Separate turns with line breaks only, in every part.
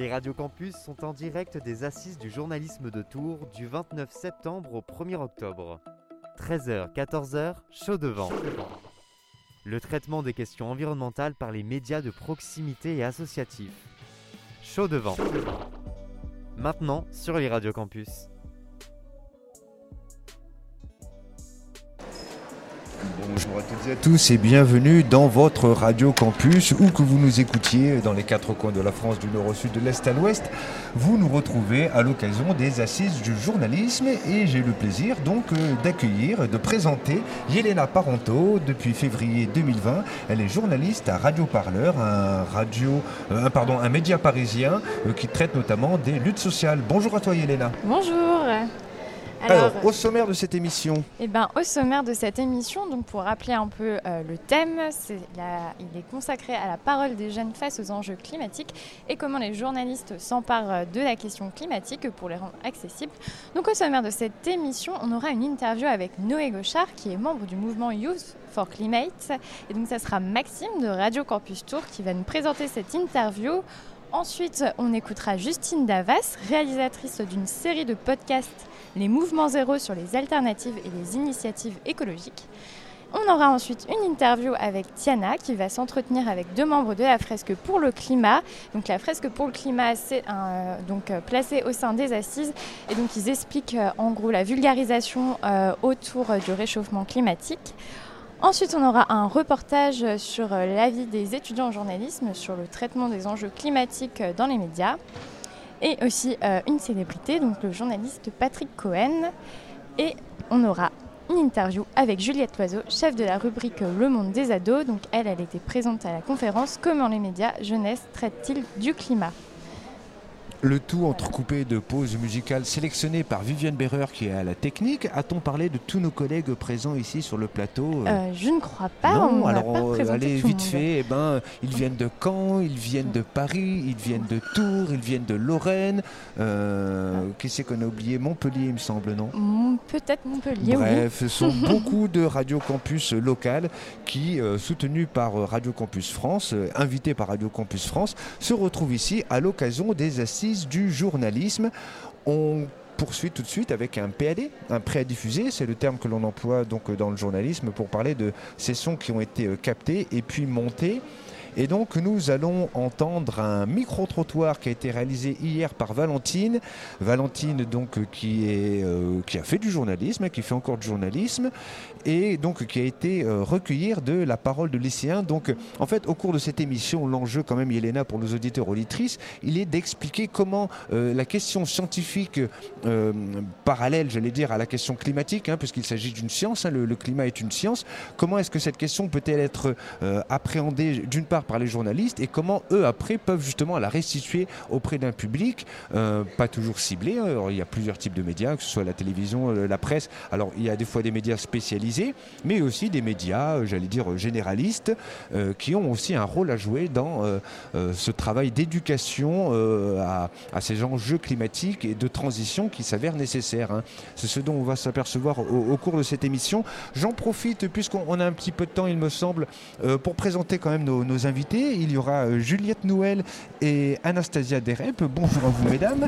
Les radiocampus sont en direct des assises du journalisme de Tours du 29 septembre au 1er octobre. 13h, 14h, chaud devant. Le traitement des questions environnementales par les médias de proximité et associatifs. Chaud devant. Maintenant sur les radiocampus.
Bonjour à toutes et à tous et bienvenue dans votre Radio Campus, où que vous nous écoutiez dans les quatre coins de la France, du nord au sud, de l'est à l'ouest. Vous nous retrouvez à l'occasion des assises du journalisme et j'ai le plaisir donc euh, d'accueillir, de présenter Yelena Parento depuis février 2020. Elle est journaliste à Radio Parleur, un radio, euh, pardon, un média parisien euh, qui traite notamment des luttes sociales. Bonjour à toi Yelena.
Bonjour.
Alors, au sommaire de cette émission
eh ben, Au sommaire de cette émission, donc pour rappeler un peu euh, le thème, il est consacré à la parole des jeunes face aux enjeux climatiques et comment les journalistes s'emparent euh, de la question climatique pour les rendre accessibles. Donc au sommaire de cette émission, on aura une interview avec Noé Gauchard, qui est membre du mouvement Youth for Climate. Et donc ça sera Maxime de Radio Campus Tour qui va nous présenter cette interview. Ensuite, on écoutera Justine Davas, réalisatrice d'une série de podcasts les mouvements zéro sur les alternatives et les initiatives écologiques. On aura ensuite une interview avec Tiana qui va s'entretenir avec deux membres de la fresque pour le climat. Donc la fresque pour le climat, c'est donc euh, placée au sein des assises et donc ils expliquent euh, en gros la vulgarisation euh, autour du réchauffement climatique. Ensuite, on aura un reportage sur l'avis des étudiants en journalisme sur le traitement des enjeux climatiques dans les médias et aussi euh, une célébrité, donc le journaliste Patrick Cohen. Et on aura une interview avec Juliette Loiseau, chef de la rubrique Le Monde des ados. Donc elle, elle était présente à la conférence Comment les médias jeunesse traitent-ils du climat?
Le tout entrecoupé de pauses musicales sélectionnées par Viviane Berreur qui est à la technique. A-t-on parlé de tous nos collègues présents ici sur le plateau
euh, Je ne crois pas.
Non, alors pas allez vite fait. Eh ben, ils viennent de Caen, ils viennent de Paris, ils viennent de Tours, ils viennent de Lorraine. Euh, ah. Qui c'est qu'on a oublié? Montpellier, il me semble, non?
Peut-être Montpellier.
Bref, ce sont beaucoup de radio campus locales qui, euh, soutenus par Radio Campus France, invités par Radio Campus France, se retrouvent ici à l'occasion des assises du journalisme. On poursuit tout de suite avec un PAD, un prêt à diffuser, c'est le terme que l'on emploie donc dans le journalisme pour parler de ces sons qui ont été euh, captés et puis montés. Et donc nous allons entendre un micro-trottoir qui a été réalisé hier par Valentine. Valentine donc qui, euh, a fait du journalisme, qui fait encore du journalisme et donc qui a été euh, recueillir de la parole de lycéens. Donc en fait au cours de cette émission, l'enjeu quand même Yelena pour nos auditeurs auditrices, il est d'expliquer comment euh, la question scientifique parallèle, j'allais dire, à la question climatique, hein, puisqu'il s'agit d'une science, hein, le, le, climat est une science, comment est-ce que cette question peut-elle être appréhendée d'une part par les journalistes et comment eux après peuvent justement la restituer auprès d'un public euh, pas toujours ciblé. Hein. il y a plusieurs types de médias, que ce soit la télévision, euh, la presse. Alors il y a des fois des médias spécialisés, mais aussi des médias, euh, j'allais dire généralistes, qui ont aussi un rôle à jouer dans ce travail d'éducation à, ces enjeux climatiques et de transition qui s'avèrent nécessaires. Hein. C'est ce dont on va s'apercevoir au, cours de cette émission. J'en profite puisqu'on a un petit peu de temps, il me semble, pour présenter quand même nos, nos invités. Il y aura euh, Juliette Noël et Anastasia Derep. Bonjour à vous, mesdames.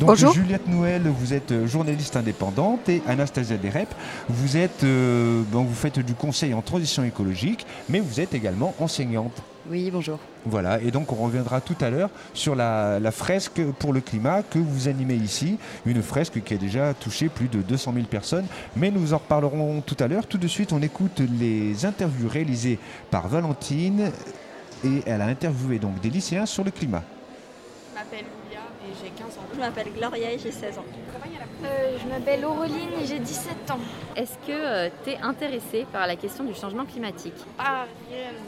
Donc, Bonjour.
Juliette Noël, vous êtes euh, journaliste indépendante et Anastasia Derep, vous êtes, euh, bon, vous faites du conseil en transition écologique, mais vous êtes également enseignante.
Oui, bonjour.
Voilà, et donc on reviendra tout à l'heure sur la, fresque pour le climat que vous animez ici, une fresque qui a déjà touché plus de 200 000 personnes, mais nous en reparlerons tout à l'heure. Tout de suite, on écoute les interviews réalisées par Valentine et elle a interviewé donc des lycéens sur le climat.
Je m'appelle Julia et j'ai 15 ans.
Je m'appelle Gloria et j'ai 16 ans.
Euh, je m'appelle Aureline et j'ai 17 ans.
Est-ce que euh, tu es intéressée par la question du changement climatique?
Pas réellement.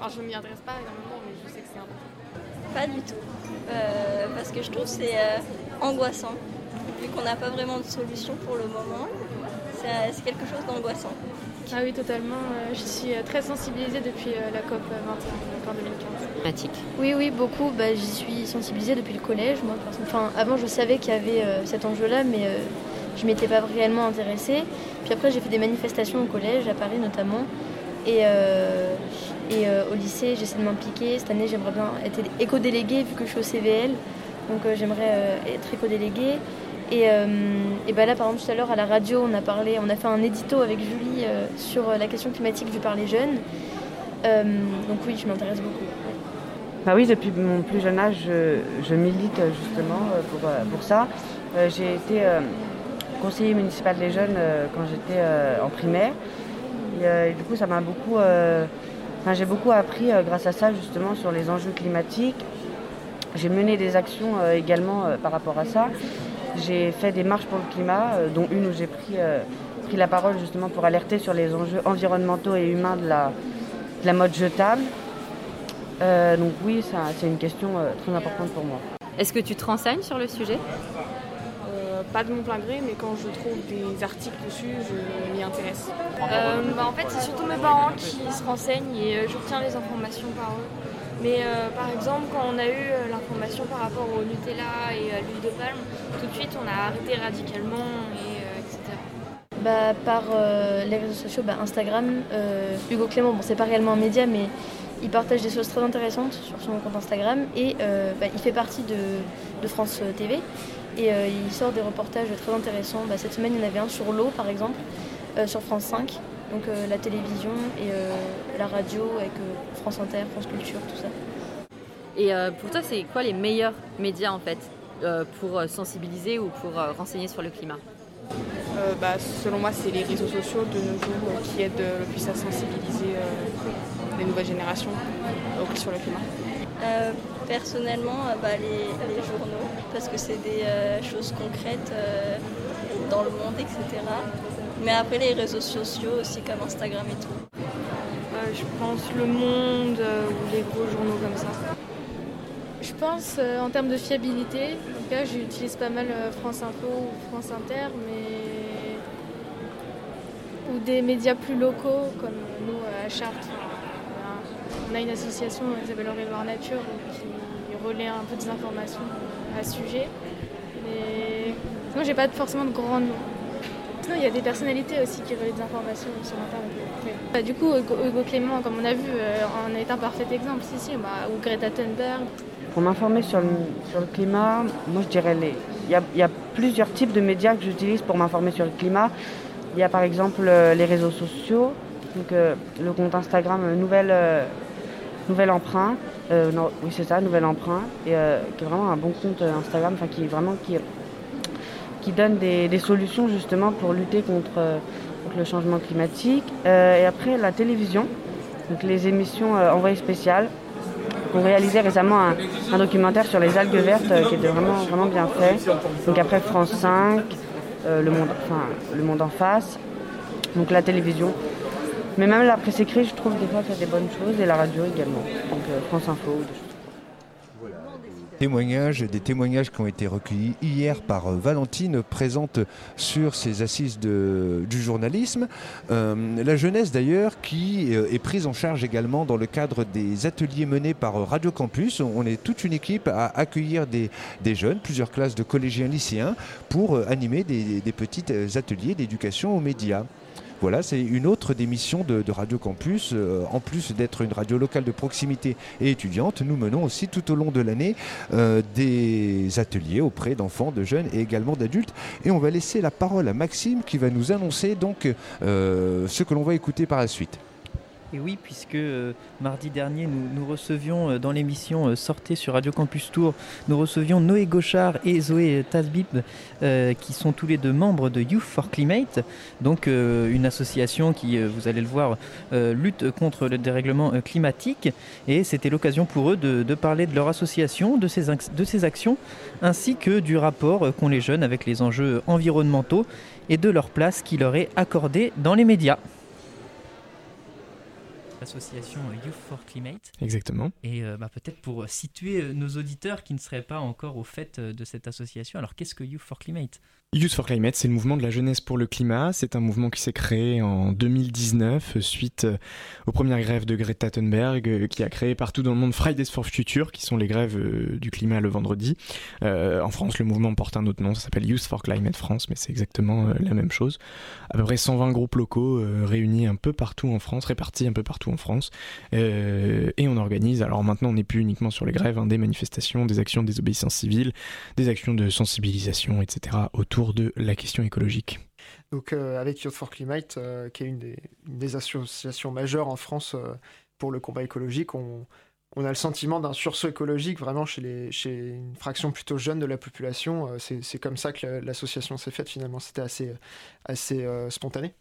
Enfin, je ne m'y intéresse pas énormément, mais je sais que c'est important.
Pas du tout. Euh, parce que je trouve que c'est angoissant. Vu qu'on n'a pas vraiment de solution pour le moment, c'est quelque chose d'angoissant.
Ah oui, totalement. Euh, je suis euh, très sensibilisée depuis euh, la COP 21 en 2015.
Oui, oui, beaucoup. Bah, j'y suis sensibilisée depuis le collège. Moi, enfin, avant, je savais qu'il y avait cet enjeu-là, mais je m'étais pas réellement intéressée. Puis après, j'ai fait des manifestations au collège, à Paris notamment. Et, Et au lycée, j'essaie de m'impliquer. Cette année, j'aimerais bien être éco-déléguée vu que je suis au CVL. Donc j'aimerais être éco-déléguée. Et, et bah là, par exemple, tout à l'heure à la radio, on a parlé, on a fait un édito avec Julie sur la question climatique vue par les jeunes. donc oui, je m'intéresse beaucoup.
Bah oui, depuis mon plus jeune âge, je, milite justement pour, pour ça. J'ai été conseiller municipal des jeunes quand j'étais en primaire. Et, du coup, ça m'a beaucoup. J'ai beaucoup appris grâce à ça justement sur les enjeux climatiques. J'ai mené des actions également par rapport à ça. J'ai fait des marches pour le climat, dont une où j'ai pris, pris la parole justement pour alerter sur les enjeux environnementaux et humains de la, de la mode jetable. Euh, donc oui, c'est une question euh, très importante pour moi.
Est-ce que tu te renseignes sur le sujet?
Euh, Pas de mon plein gré, mais quand je trouve des articles dessus, je m'y intéresse.
Bah, en fait, c'est surtout mes parents qui se renseignent et je retiens les informations par eux. Mais par exemple, quand on a eu l'information par rapport au Nutella et à l'huile de palme, tout de suite on a arrêté radicalement, et, etc.
Bah, par les réseaux sociaux, bah, Instagram, Hugo Clément, bon, c'est pas réellement un média, mais il partage des choses très intéressantes sur son compte Instagram et euh, bah, il fait partie de, France TV et euh, il sort des reportages très intéressants. Bah, cette semaine, il y en avait un sur l'eau, par exemple, euh, sur France 5, donc la télévision et la radio avec France Inter, France Culture, tout ça.
Et pour toi, c'est quoi les meilleurs médias en fait pour sensibiliser ou pour renseigner sur le climat?
Bah, selon moi, c'est les réseaux sociaux de nos jours qui aident le plus à sensibiliser les nouvelles générations sur le climat
euh, Personnellement, euh, bah, les, journaux, parce que c'est des euh, choses concrètes dans le monde, etc. Mais après, les réseaux sociaux aussi, comme Instagram et tout.
je pense Le Monde ou les gros journaux comme ça.
Je pense en termes de fiabilité, en tout cas, j'utilise pas mal France Info ou France Inter, mais ou des médias plus locaux comme nous à Chartres on a une association qui s'appelle Loire Nature qui relaie un peu des informations à ce sujet. Mais sinon, j'ai pas forcément de grands il y a des personnalités aussi qui relaient des informations sur Internet. Bah, du coup, Hugo Clément, comme on a vu, euh, en est un parfait exemple, si, si, bah, ou Greta Thunberg.
Pour m'informer sur le, climat, moi je dirais. Il y, a, plusieurs types de médias que j'utilise pour m'informer sur le climat. Il y a par exemple euh, les réseaux sociaux, donc euh, le compte Instagram Nouvelle Nouvel Emprunt. Oui, c'est ça, Nouvel Emprunt. Et, qui est vraiment un bon compte Instagram, enfin, qui est vraiment qui, qui donne des, solutions justement pour lutter contre, le changement climatique. et après, la télévision, donc les émissions envoyées spéciales. On réalisait récemment un, documentaire sur les algues vertes qui était vraiment, vraiment bien fait. Donc après France 5, le, monde, enfin, le Monde en face, donc la télévision. Mais même la presse écrite, je trouve des fois a des bonnes choses et la radio également. Donc euh, France Info, des choses
des témoignages qui ont été recueillis hier par euh, Valentine, présente sur ces assises du journalisme. Euh, la jeunesse d'ailleurs qui est prise en charge également dans le cadre des ateliers menés par Radio Campus. On est toute une équipe à accueillir des, jeunes, plusieurs classes de collégiens lycéens, pour animer des petits ateliers d'éducation aux médias. Voilà, c'est une autre des missions de, Radio Campus. Euh, en plus d'être une radio locale de proximité et étudiante, nous menons aussi tout au long de l'année euh, des ateliers auprès d'enfants, de jeunes et également d'adultes. Et on va laisser la parole à Maxime qui va nous annoncer donc euh, ce que l'on va écouter par la suite.
Et oui, puisque euh, mardi dernier, nous, recevions euh, dans l'émission euh, Sortez sur Radio Campus Tour, nous recevions Noé Gauchard et Zoé Tasbib, qui sont tous les deux membres de Youth for Climate, donc une association qui, vous allez le voir, lutte contre le dérèglement climatique. Et c'était l'occasion pour eux de, parler de leur association, de ses, de ses actions, ainsi que du rapport qu'ont les jeunes avec les enjeux environnementaux et de leur place qui leur est accordée dans les médias association Youth for Climate.
Exactement.
Et euh, bah, peut-être pour situer euh, nos auditeurs qui ne seraient pas encore au fait euh, de cette association, alors qu'est-ce que Youth for Climate?
Youth for Climate, c'est le mouvement de la jeunesse pour le climat. C'est un mouvement qui s'est créé en 2019 suite aux premières grèves de Greta Thunberg, qui a créé partout dans le monde Fridays for Future, qui sont les grèves du climat le vendredi. en France, le mouvement porte un autre nom, ça s'appelle Youth for Climate France, mais c'est exactement la même chose. À peu près 120 groupes locaux réunis un peu partout en France, répartis un peu partout en France. et on organise, alors maintenant on n'est plus uniquement sur les grèves, hein, des manifestations, des actions de désobéissance civile, des actions de sensibilisation, etc. autour de la question écologique.
Donc avec Youth for Climate, qui est une des, associations majeures en France pour le combat écologique, on, a le sentiment d'un sursaut écologique vraiment chez, chez une fraction plutôt jeune de la population. Euh, c'est comme ça que l'association s'est faite finalement. C'était assez, assez euh, spontané.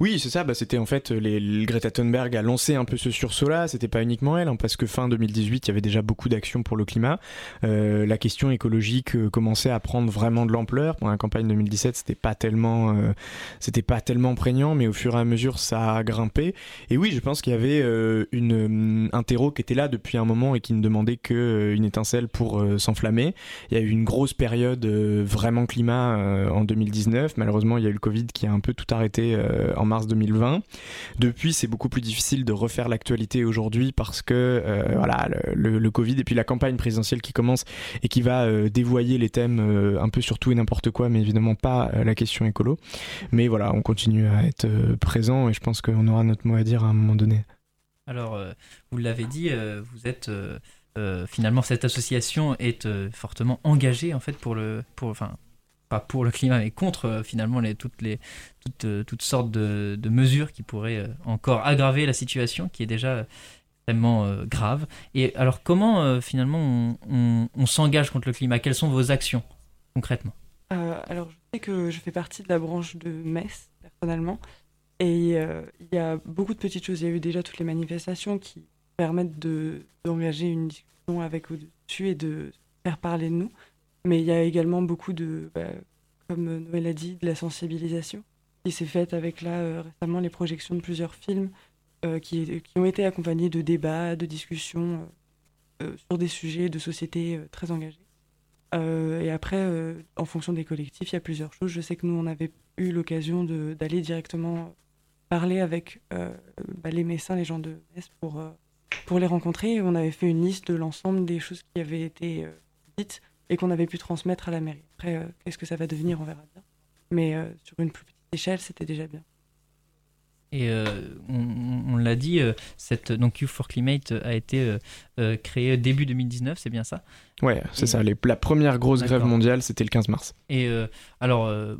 Oui, c'est ça. Bah, c'était en fait les, Greta Thunberg a lancé un peu ce sursaut-là. C'était pas uniquement elle, hein, parce que fin 2018, il y avait déjà beaucoup d'actions pour le climat. Euh, la question écologique euh, commençait à prendre vraiment de l'ampleur. Pendant la campagne 2017, c'était pas tellement, euh, c'était pas tellement prégnant, mais au fur et à mesure, ça a grimpé. Et oui, je pense qu'il y avait une un terreau qui était là depuis un moment et qui ne demandait que une étincelle pour s'enflammer. Il y a eu une grosse période vraiment climat en 2019. Malheureusement, il y a eu le Covid qui a un peu tout arrêté euh, en mars 2020. Depuis, c'est beaucoup plus difficile de refaire l'actualité aujourd'hui parce que euh, voilà le, Covid et puis la campagne présidentielle qui commence et qui va euh, dévoyer les thèmes un peu sur tout et n'importe quoi, mais évidemment pas la question écolo. Mais voilà, on continue à être présent et je pense qu'on aura notre mot à dire à un moment donné.
Alors, vous l'avez dit, vous êtes finalement cette association est fortement engagée en fait pour le pour enfin pas pour le climat, mais contre euh, finalement toutes, les, toutes, euh, toutes sortes de, mesures qui pourraient euh, encore aggraver la situation qui est déjà extrêmement grave. Et alors comment finalement on, s'engage contre le climat? Quelles sont vos actions concrètement?
Alors je sais que je fais partie de la branche de Metz personnellement. Et il y a beaucoup de petites choses. Il y a eu déjà toutes les manifestations qui permettent d'engager une discussion avec au-dessus et de faire parler de nous. Mais il y a également beaucoup de, bah, comme Noël a dit, de la sensibilisation qui s'est faite avec là euh, récemment les projections de plusieurs films euh, qui, qui, ont été accompagnés de débats, de discussions euh, sur des sujets de société très engagés. et après, en fonction des collectifs, il y a plusieurs choses. Je sais que nous, on avait eu l'occasion d'aller directement parler avec bah, les Messins, les gens de Metz, pour, pour les rencontrer. On avait fait une liste de l'ensemble des choses qui avaient été dites et qu'on avait pu transmettre à la mairie. Après, euh, qu'est-ce que ça va devenir, on verra bien. Mais euh, sur une plus petite échelle, c'était déjà bien.
Et euh, on, l'a dit, cette, donc Youth for Climate a été créée début 2019, c'est bien ça?
Ouais, c'est ça. la première grosse grève mondiale, c'était le 15 mars.
Et euh, alors, euh,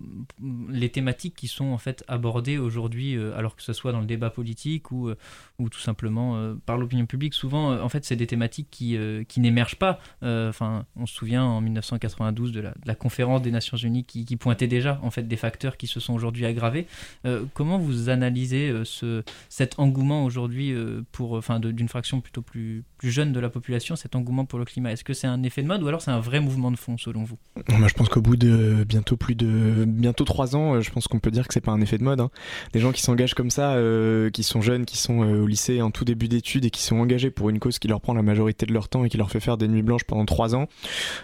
les thématiques qui sont en fait abordées aujourd'hui, euh, alors que ce soit dans le débat politique ou, ou tout simplement par l'opinion publique, souvent, en fait, c'est des thématiques qui, qui n'émergent pas. Enfin, on se souvient en 1992 de la, conférence des Nations Unies qui, qui, pointait déjà en fait des facteurs qui se sont aujourd'hui aggravés. comment vous analysez ce, cet engouement aujourd'hui pour, enfin, d'une fraction plutôt plus, plus jeune de la population, cet engouement pour le climat? Est-ce que c'est un effet de mode ou alors c'est un vrai mouvement de fond selon vous?
Je pense qu'au bout de bientôt plus de bientôt trois ans, euh, je pense qu'on peut dire que c'est pas un effet de mode. Hein. Des gens qui s'engagent comme ça, euh, qui sont jeunes, qui sont euh, au lycée en tout début d'études et qui sont engagés pour une cause qui leur prend la majorité de leur temps et qui leur fait faire des nuits blanches pendant trois ans,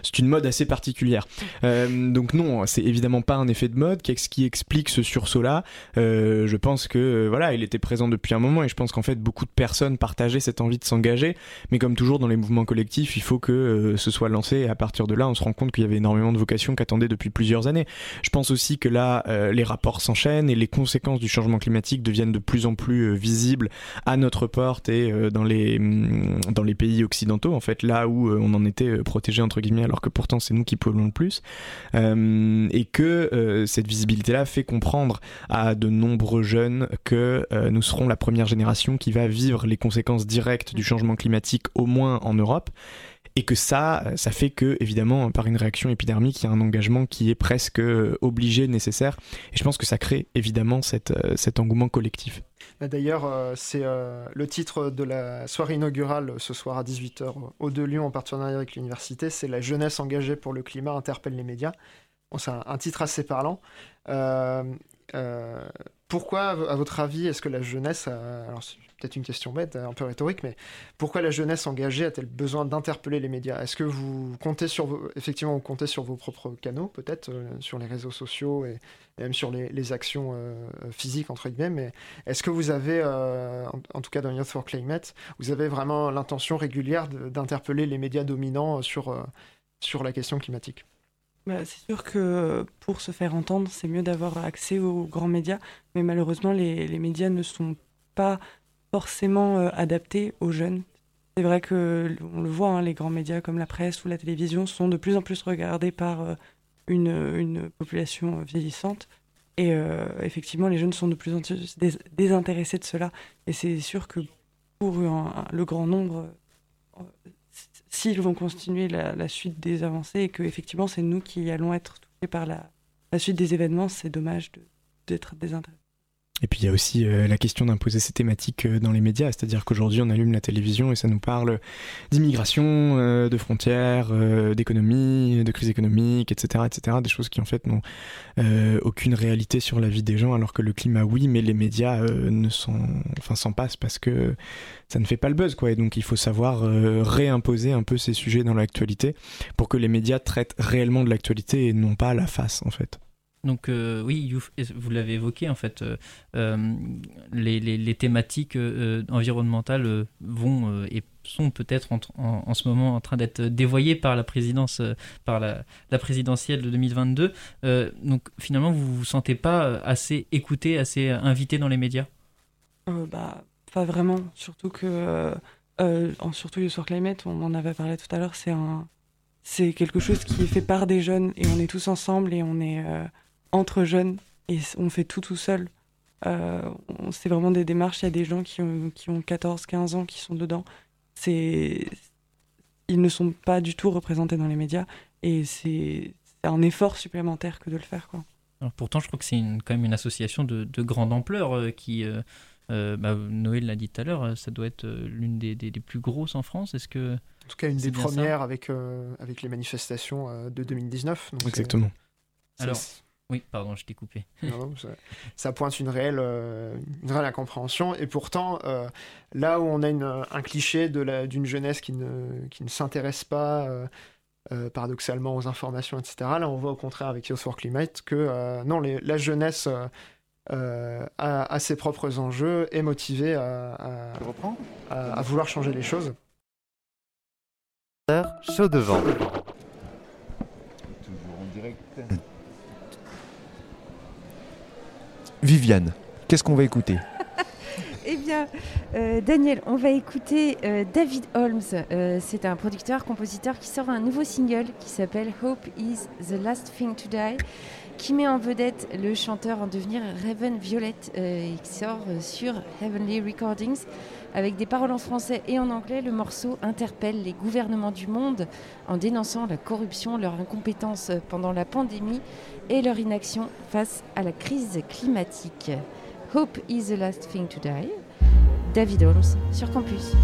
c'est une mode assez particulière. donc non, c'est évidemment pas un effet de mode. Qu'est-ce qui explique ce sursaut-là? Je pense que voilà, il était présent depuis un moment et je pense qu'en fait beaucoup de personnes partageaient cette envie de s'engager. Mais comme toujours dans les mouvements collectifs, il faut que ce soit lancé et à partir de là on se rend compte qu'il y avait énormément de vocations qui attendaient depuis plusieurs années. Je pense aussi que là euh, les rapports s'enchaînent et les conséquences du changement climatique deviennent de plus en plus euh, visibles à notre porte et euh, dans les mm, dans les pays occidentaux en fait là où on en était protégé entre guillemets alors que pourtant c'est nous qui polluons le plus et que cette visibilité là fait comprendre à de nombreux jeunes que nous serons la première génération qui va vivre les conséquences directes du changement climatique au moins en Europe et que ça, ça fait que, évidemment, par une réaction épidermique, il y a un engagement qui est presque euh, obligé, nécessaire. Et je pense que ça crée évidemment euh, cet engouement collectif.
Bah, d'ailleurs, euh, c'est le titre de la soirée inaugurale ce soir à 18h au De Lyon en partenariat avec l'université. C'est La jeunesse engagée pour le climat interpelle les médias. Bon, c'est un, titre assez parlant. Pourquoi, à votre avis, est-ce que la jeunesse, alors peut-être une question bête, un peu rhétorique, mais pourquoi la jeunesse engagée a-t-elle besoin d'interpeller les médias? Est-ce que vous comptez sur vos, effectivement, vous comptez sur vos propres canaux, peut-être, euh, sur les réseaux sociaux et, même sur les, actions euh, physiques, entre guillemets, mais est-ce que vous avez, euh, en, tout cas dans Youth for Climate, vous avez vraiment l'intention régulière d'interpeller les médias dominants sur, sur la question climatique?
Bah, c'est sûr que pour se faire entendre, c'est mieux d'avoir accès aux grands médias, mais malheureusement, les, médias ne sont pas forcément adapté aux jeunes. C'est vrai que on le voit, hein, les grands médias comme la presse ou la télévision sont de plus en plus regardés par une, une, population vieillissante. Et effectivement, les jeunes sont de plus en plus désintéressés de cela. Et c'est sûr que pour le grand nombre, s'ils vont continuer la, suite des avancées et que effectivement c'est nous qui allons être touchés par la, suite des événements, c'est dommage d'être désintéressés.
Et puis il y a aussi euh, la question d'imposer ces thématiques euh, dans les médias, c'est-à-dire qu'aujourd'hui on allume la télévision et ça nous parle d'immigration, euh, de frontières, d'économie, de crise économique, etc., etc. Des choses qui en fait n'ont aucune réalité sur la vie des gens, alors que le climat oui, mais les médias ne sont, enfin s'en passent parce que ça ne fait pas le buzz quoi. Et donc il faut savoir réimposer un peu ces sujets dans l'actualité pour que les médias traitent réellement de l'actualité et non pas la face en fait.
Donc euh, oui, vous l'avez évoqué en fait, euh, euh, les, thématiques environnementales vont et sont peut-être en, ce moment en train d'être dévoyées par la présidence, par la, présidentielle de 2022. donc finalement, vous vous sentez pas assez écouté, assez invité dans les médias?
Bah pas vraiment, surtout que surtout le soir climate, on en avait parlé tout à l'heure, c'est un c'est quelque chose qui est fait par des jeunes et on est tous ensemble et on est entre jeunes et on fait tout tout seul. Euh, c'est vraiment des démarches. Il y a des gens qui ont, qui ont 14, 15 ans qui sont dedans. C'est, ils ne sont pas du tout représentés dans les médias et c'est un effort supplémentaire que de le faire. Quoi.
Alors pourtant, je crois que c'est quand même une association de, de grande ampleur euh, qui. Euh, bah, Noël l'a dit tout à l'heure, ça doit être l'une des, des, plus grosses en France. Est-ce que
en tout cas une des premières avec avec les manifestations de 2019.
Exactement.
Alors, oui, pardon, je t'ai coupé.
ça, pointe une réelle, euh, une réelle incompréhension. Et pourtant, euh, là où on a un cliché d'une jeunesse qui ne, qui ne s'intéresse pas euh, paradoxalement aux informations, etc., là on voit au contraire avec Youth for Climate que non, les, la jeunesse a, ses propres enjeux, est motivée à, à, à vouloir changer les choses.
Chaud devant.
Toujours en direct. Viviane, qu'est-ce qu'on va écouter?
Eh bien, euh, Daniel, on va écouter euh, David Holmes. Euh, c'est un producteur, compositeur qui sort un nouveau single qui s'appelle Hope is the Last Thing to Die, qui met en vedette le chanteur en devenir Raven Violet et qui sort sur Heavenly Recordings. Avec des paroles en français et en anglais, le morceau interpelle les gouvernements du monde en dénonçant la corruption, leur incompétence pendant la pandémie et leur inaction face à la crise climatique. Hope is the last thing to die. David Holmes sur campus.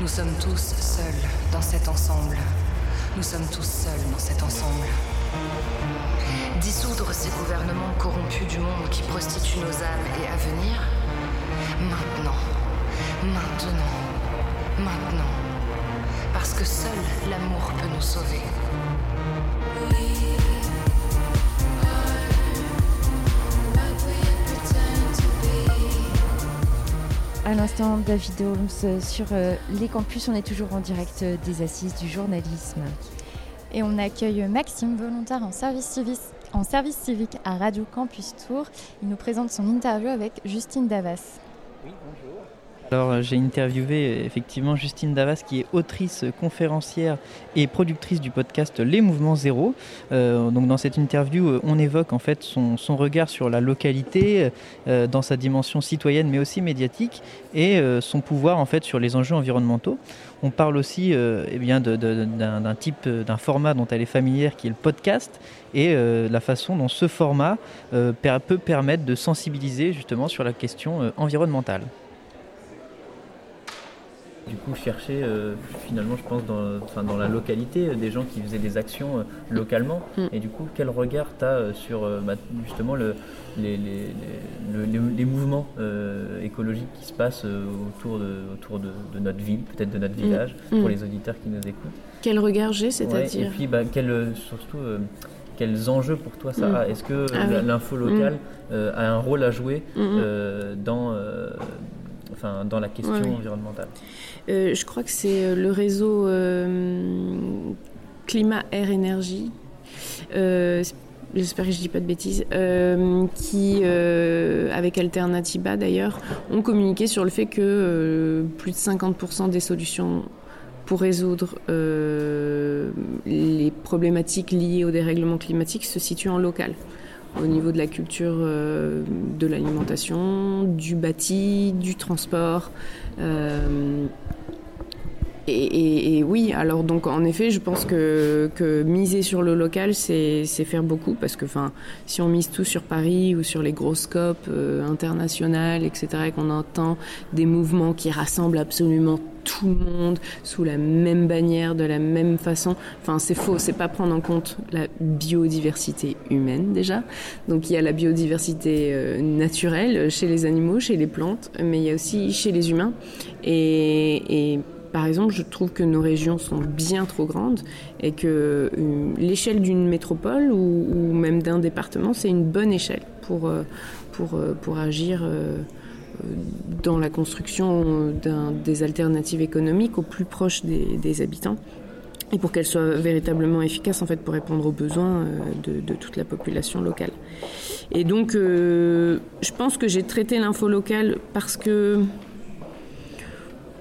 Nous sommes tous seuls dans cet ensemble. Nous sommes tous seuls dans cet ensemble. Dissoudre ces gouvernements corrompus du monde qui prostituent nos âmes et à venir Maintenant. Maintenant. Maintenant. Parce que seul l'amour peut nous sauver.
À l'instant, David Holmes sur euh, les campus. On est toujours en direct euh, des assises du journalisme.
Et on accueille Maxime, volontaire en service civique, en service civique à Radio Campus Tour. Il nous présente son interview avec Justine Davas.
Oui, bonjour. Alors euh, j'ai interviewé effectivement Justine Davas qui est autrice, conférencière et productrice du podcast Les Mouvements Zéro. Euh, donc dans cette interview, euh, on évoque en fait son, regard sur la localité euh, dans sa dimension citoyenne mais aussi médiatique et euh, son pouvoir en fait sur les enjeux environnementaux. On parle aussi euh, eh bien d'un type, euh, d'un format dont elle est familière qui est le podcast et euh, la façon dont ce format euh, peut permettre de sensibiliser justement sur la question euh, environnementale. Du coup, chercher euh, finalement, je pense, dans, enfin, dans la localité, euh, des gens qui faisaient des actions euh, localement.
Mm.
Et du coup, quel regard tu as sur bah, justement le, les, les- les- le- les- les mouvements écologiques qui se passent autour, de, autour de, de notre ville, peut-être de notre
Mm.
village,
Mm.
pour les auditeurs qui nous écoutent?
Quel regard j'ai,
Ouais,
c'est-à-dire
Et puis, bah, quel, surtout, quels enjeux pour toi ça
Mm.
a? Est-ce que
Ah
l'info locale a un rôle à jouer dans, enfin, dans la question
Ouais,
environnementale
Euh, je crois que c'est euh, le réseau euh, climat, air, énergie. Euh, J'espère que je dis pas de bêtises. qui, avec Alternativa d'ailleurs, ont communiqué sur le fait que plus de 50% des solutions pour résoudre les problématiques liées au dérèglement climatique se situent en local au niveau de la culture euh, de l'alimentation, du bâti, du transport. euh, et, oui, alors donc en effet, je pense que, miser sur le local, c'est faire beaucoup parce que enfin, si on mise tout sur Paris ou sur les grosses scopes euh, internationales, etc., et qu'on entend des mouvements qui rassemblent absolument tout le monde sous la même bannière, de la même façon, enfin c'est faux, c'est pas prendre en compte la biodiversité humaine déjà. Donc il y a la biodiversité euh, naturelle chez les animaux, chez les plantes, mais il y a aussi chez les humains. Et par exemple, je trouve que nos régions sont bien trop grandes et que euh, l'échelle d'une métropole ou, même d'un département, c'est une bonne échelle pour, euh, pour, euh, pour agir dans la construction des alternatives économiques au plus proche des, habitants et pour qu'elles soient véritablement efficaces en fait pour répondre aux besoins de, toute la population locale. Et donc, je pense que j'ai traité l'info locale parce que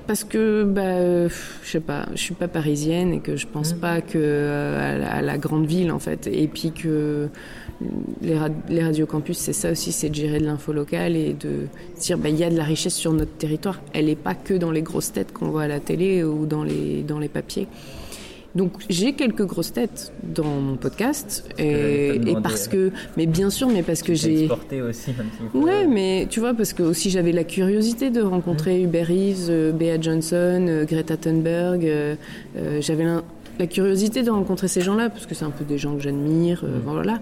parce que bah, euh, je sais pas, je suis pas parisienne et que je pense pas que euh, à, la, à la grande ville en fait, et puis que les, rad- les radiocampus, c'est ça aussi, c'est de gérer de l'info locale et de dire bah il y a de la richesse sur notre territoire. Elle n'est pas que dans les grosses têtes qu'on voit à la télé ou dans les dans les papiers. Donc j'ai quelques grosses têtes dans mon podcast et, parce que, mais bien sûr, mais parce que j'ai
exporté aussi un petit peu.
Ouais, mais tu vois, parce que aussi j'avais la curiosité de rencontrer Hubert Reeves, euh, Bea Johnson, euh, Greta Thunberg. euh, j'avais la, la curiosité de rencontrer ces gens-là, parce que c'est un peu des gens que j'admire, euh, voilà.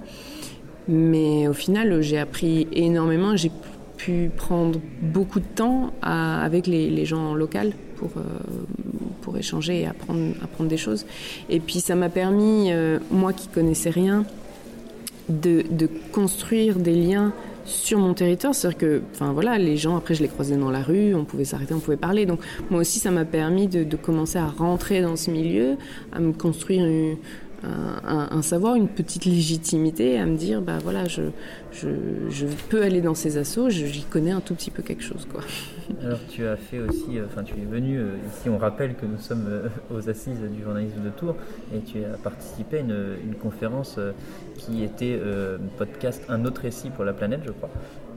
Mais au final, j'ai appris énormément. J'ai pu prendre beaucoup de temps avec les, les gens locaux pour, euh, pour échanger et apprendre, apprendre des choses. Et puis ça m'a permis, euh, moi qui connaissais rien, de, de construire des liens sur mon territoire. C'est-à-dire que, enfin voilà, les gens, après je les croisais dans la rue, on pouvait s'arrêter, on pouvait parler. Donc moi aussi, ça m'a permis de, de commencer à rentrer dans ce milieu, à me construire une- un, savoir, une petite légitimité, à me dire, bah voilà, je, je, peux aller dans ces je- j'y connais un tout petit peu quelque chose, quoi.
Alors tu as fait aussi, euh, enfin tu es venu euh, ici, on rappelle que nous sommes euh, aux assises du journalisme de Tours et tu as participé à une, conférence qui était podcast Un autre récit pour la planète je crois.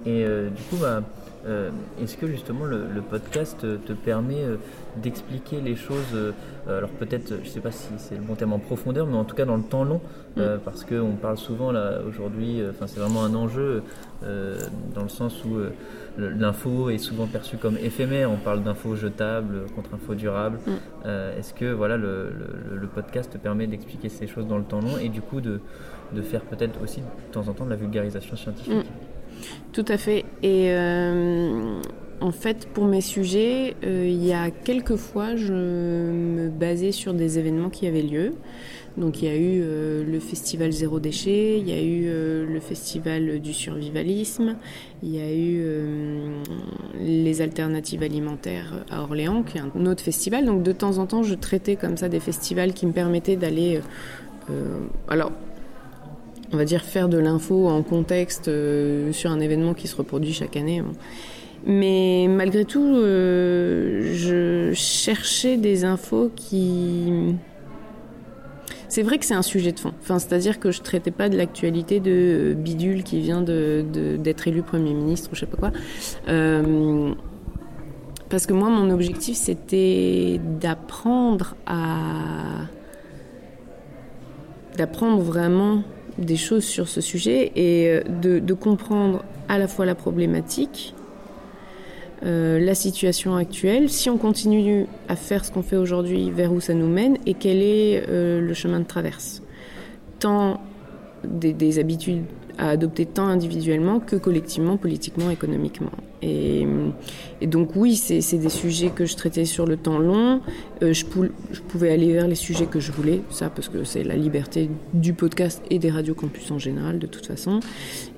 Et du coup, bah, euh, est-ce que justement le, le podcast euh, te permet euh, d'expliquer les choses, euh, alors peut-être, je ne sais pas si c'est le bon terme en profondeur, mais en tout cas dans le temps long, euh, parce qu'on parle souvent là aujourd'hui, enfin c'est vraiment un enjeu
dans le sens où l'info est souvent perçue comme éphémère. On parle d'info jetable contre info durable. Mm. Est-ce que voilà, le, podcast permet d'expliquer ces choses dans le temps long et du coup de, de faire peut-être aussi de temps en temps de la vulgarisation scientifique? Mm.
Tout à fait. Et en fait, pour mes sujets, euh, il y a quelques fois, je me basais sur des événements qui avaient lieu. Donc il y a eu euh, le festival Zéro Déchet, il y a eu euh, le festival du survivalisme, il y a eu les alternatives alimentaires à Orléans, qui est un autre festival. Donc de temps en temps, je traitais comme ça des festivals qui me permettaient d'aller... alors, on va dire faire de l'info en contexte sur un événement qui se reproduit chaque année. Mais malgré tout, euh, je cherchais des infos qui... C'est vrai que c'est un sujet de fond. Enfin, c'est-à-dire que je traitais pas de l'actualité de Bidule qui vient d'être élu Premier ministre ou je sais pas quoi. Euh, parce que moi, mon objectif, c'était d'apprendre à... d'apprendre vraiment des choses sur ce sujet et euh, de, comprendre à la fois la problématique, euh, la situation actuelle, si on continue à faire ce qu'on fait aujourd'hui, vers où ça nous mène et quel est euh, le chemin de traverse. Tant des, habitudes à adopter tant individuellement que collectivement, politiquement, économiquement. Et, donc oui, c'est des sujets que je traitais sur le temps long. Euh, je, pouvais aller vers les sujets que je voulais, ça parce que c'est la liberté du podcast et des radios campus en général, de toute façon.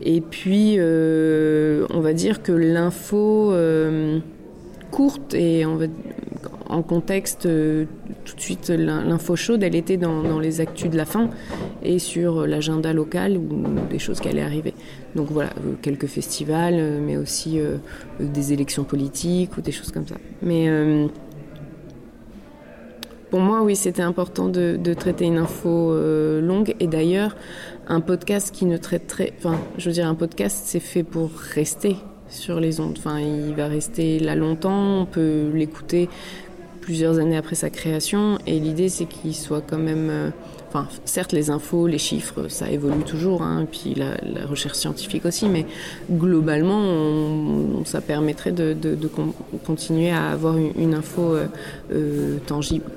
Et puis, euh, on va dire que l'info euh, courte et on va, en contexte euh, tout de suite l'info chaude, elle était dans, les actus de la fin et sur l'agenda local ou des choses qui allaient arriver. Donc voilà, euh, quelques festivals, euh, mais aussi des élections politiques ou des choses comme ça. Mais pour moi, oui, c'était important de, traiter une info longue. Et d'ailleurs, un podcast qui ne traiterait, enfin, je veux dire, un podcast, c'est fait pour rester sur les ondes. Enfin, il va rester là longtemps. On peut l'écouter plusieurs années après sa création. Et l'idée, c'est qu'il soit quand même. Euh, enfin, certes, les infos, les chiffres, ça évolue toujours, hein, puis la, recherche scientifique aussi, mais globalement, ça permettrait de, continuer à avoir une, info euh, euh, tangible.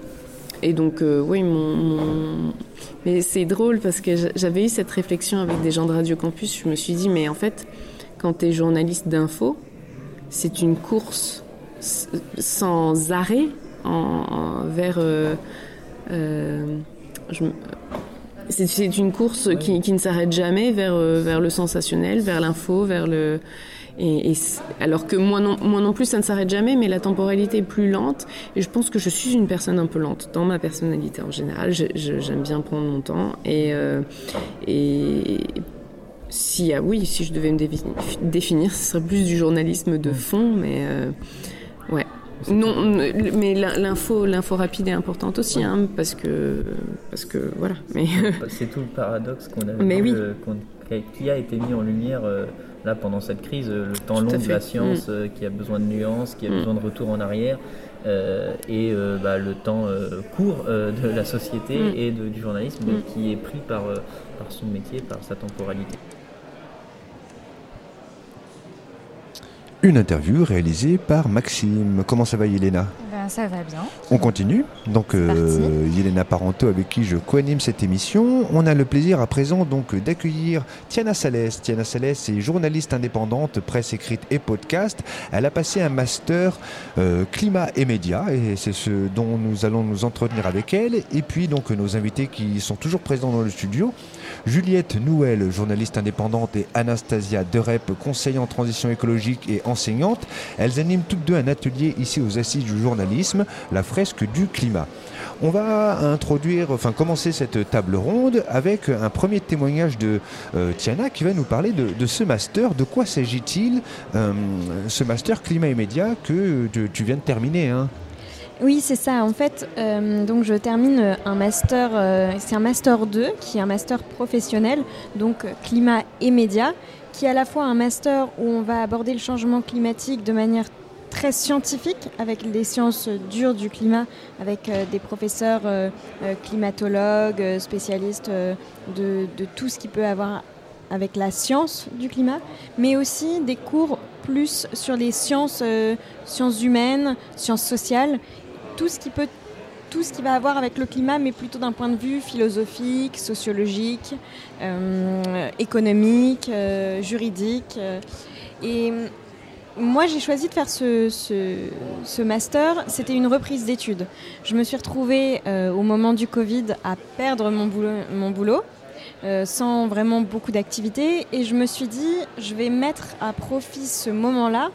Et donc, oui, mon, Mais c'est drôle parce que j'avais eu cette réflexion avec des gens de Radio Campus. Je me suis dit, mais en fait, quand tu es journaliste d'info, c'est une course sans arrêt en, vers. Euh, euh, c'est une course qui, qui ne s'arrête jamais vers, euh, vers le sensationnel, vers l'info, vers le. Et, alors que moi non, moi non plus, ça ne s'arrête jamais, mais la temporalité est plus lente. Et je pense que je suis une personne un peu lente dans ma personnalité en général. J'aime bien prendre mon temps. Et, et si, ah oui, si je devais me définir, ce serait plus du journalisme de fond, mais. Non, mais l'info, l'info rapide est importante aussi, hein, parce que, parce que voilà. Mais
c'est tout le paradoxe qu'on a, mais oui. qui a été mis en lumière euh, là pendant cette crise, euh, le temps long de la science, mm. euh, qui a besoin de nuances, qui a mm. besoin de retour en arrière, et bah, le temps court de la société mm. et du journalisme qui est pris par, par son métier, par sa temporalité.
Une interview réalisée par Maxime. Comment ça va Yelena?
Ben, Ça va bien.
On continue. Donc euh, Yelena Parento avec qui je co-anime cette émission. On a le plaisir à présent donc d'accueillir Tiana Salès. Tiana Salès est journaliste indépendante, presse écrite et podcast. Elle a passé un master euh, climat et médias et c'est ce dont nous allons nous entretenir avec elle. Et puis donc nos invités qui sont toujours présents dans le studio. Juliette Nouel, journaliste indépendante, et Anastasia Derep, conseillère en transition écologique et enseignante. Elles animent toutes deux un atelier ici aux Assises du journalisme, la fresque du climat. On va introduire, enfin commencer cette table ronde avec un premier témoignage de euh, Tiana qui va nous parler de, ce master. De quoi s'agit-il, euh, ce master climat et médias que tu viens de terminer hein?
Oui, c'est ça. En fait, euh, donc je termine euh, un master, euh, c'est un master 2 qui est un master professionnel, donc climat et médias, qui est à la fois un master où on va aborder le changement climatique de manière très scientifique avec les sciences dures du climat, avec des professeurs climatologues, spécialistes de, tout ce qui peut avoir avec la science du climat, mais aussi des cours plus sur les sciences, sciences humaines, sciences sociales, tout ce qui peut tout ce qui va avoir avec le climat, mais plutôt d'un point de vue philosophique, sociologique, euh, économique, euh, juridique. et moi, j'ai choisi de faire ce, ce, master. C'était une reprise d'études. Je me suis retrouvée au moment du Covid à perdre mon boulot, mon boulot euh, sans vraiment beaucoup d'activité. Et je me suis dit, je vais mettre à profit ce moment-là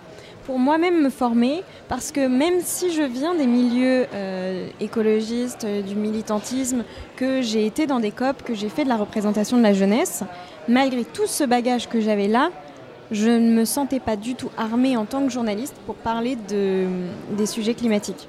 pour moi-même me former, parce que même si je viens des milieux euh, écologistes, euh, du militantisme, que j'ai été dans des COP, que j'ai fait de la représentation de la jeunesse, malgré tout ce bagage que j'avais là, je ne me sentais pas du tout armée en tant que journaliste pour parler de, des sujets climatiques.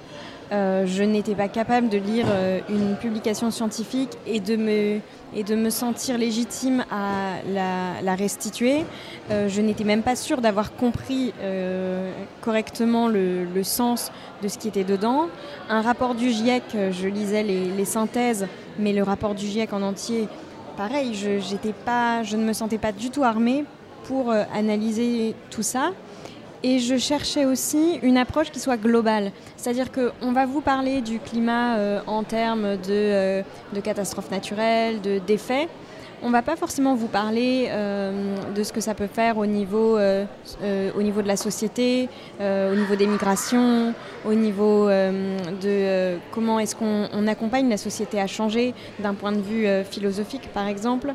je n'étais pas capable de lire une publication scientifique et de me et de me sentir légitime à la, restituer. Euh, je n'étais même pas sûre d'avoir compris euh, correctement le, sens de ce qui était dedans. Un rapport du GIEC, euh, je lisais les, synthèses, mais le rapport du GIEC en entier, pareil, je, pas, je ne me sentais pas du tout armée pour analyser tout ça. Et je cherchais aussi une approche qui soit globale. C'est-à-dire qu'on va vous parler du climat euh, en termes de, euh, de, catastrophes naturelles, de défais. On ne va pas forcément vous parler euh, de ce que ça peut faire au niveau, au niveau de la société, au niveau des migrations, au niveau de comment est-ce qu'on accompagne la société à changer d'un point de vue philosophique, par exemple.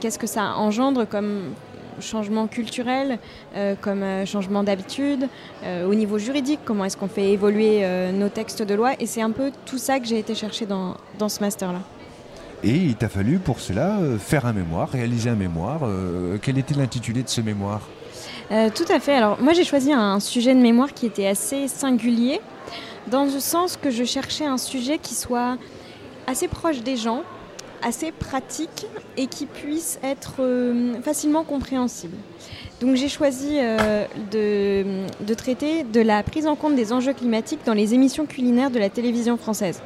Qu'est-ce que ça engendre comme changement culturel, euh, comme euh, changement d'habitude, euh, au niveau juridique, comment est-ce qu'on fait évoluer nos textes de loi. Et c'est un peu tout ça que j'ai été chercher dans, dans ce master-là.
Et il t'a fallu pour cela faire un mémoire, réaliser un mémoire. quel était l'intitulé de ce mémoire?
Tout à fait. Alors moi j'ai choisi un sujet de mémoire qui était assez singulier, dans le sens que je cherchais un sujet qui soit assez proche des gens, assez pratique et qui puisse être euh, facilement compréhensible. Donc j'ai choisi euh, de, traiter de la prise en compte des enjeux climatiques dans les émissions culinaires de la télévision française.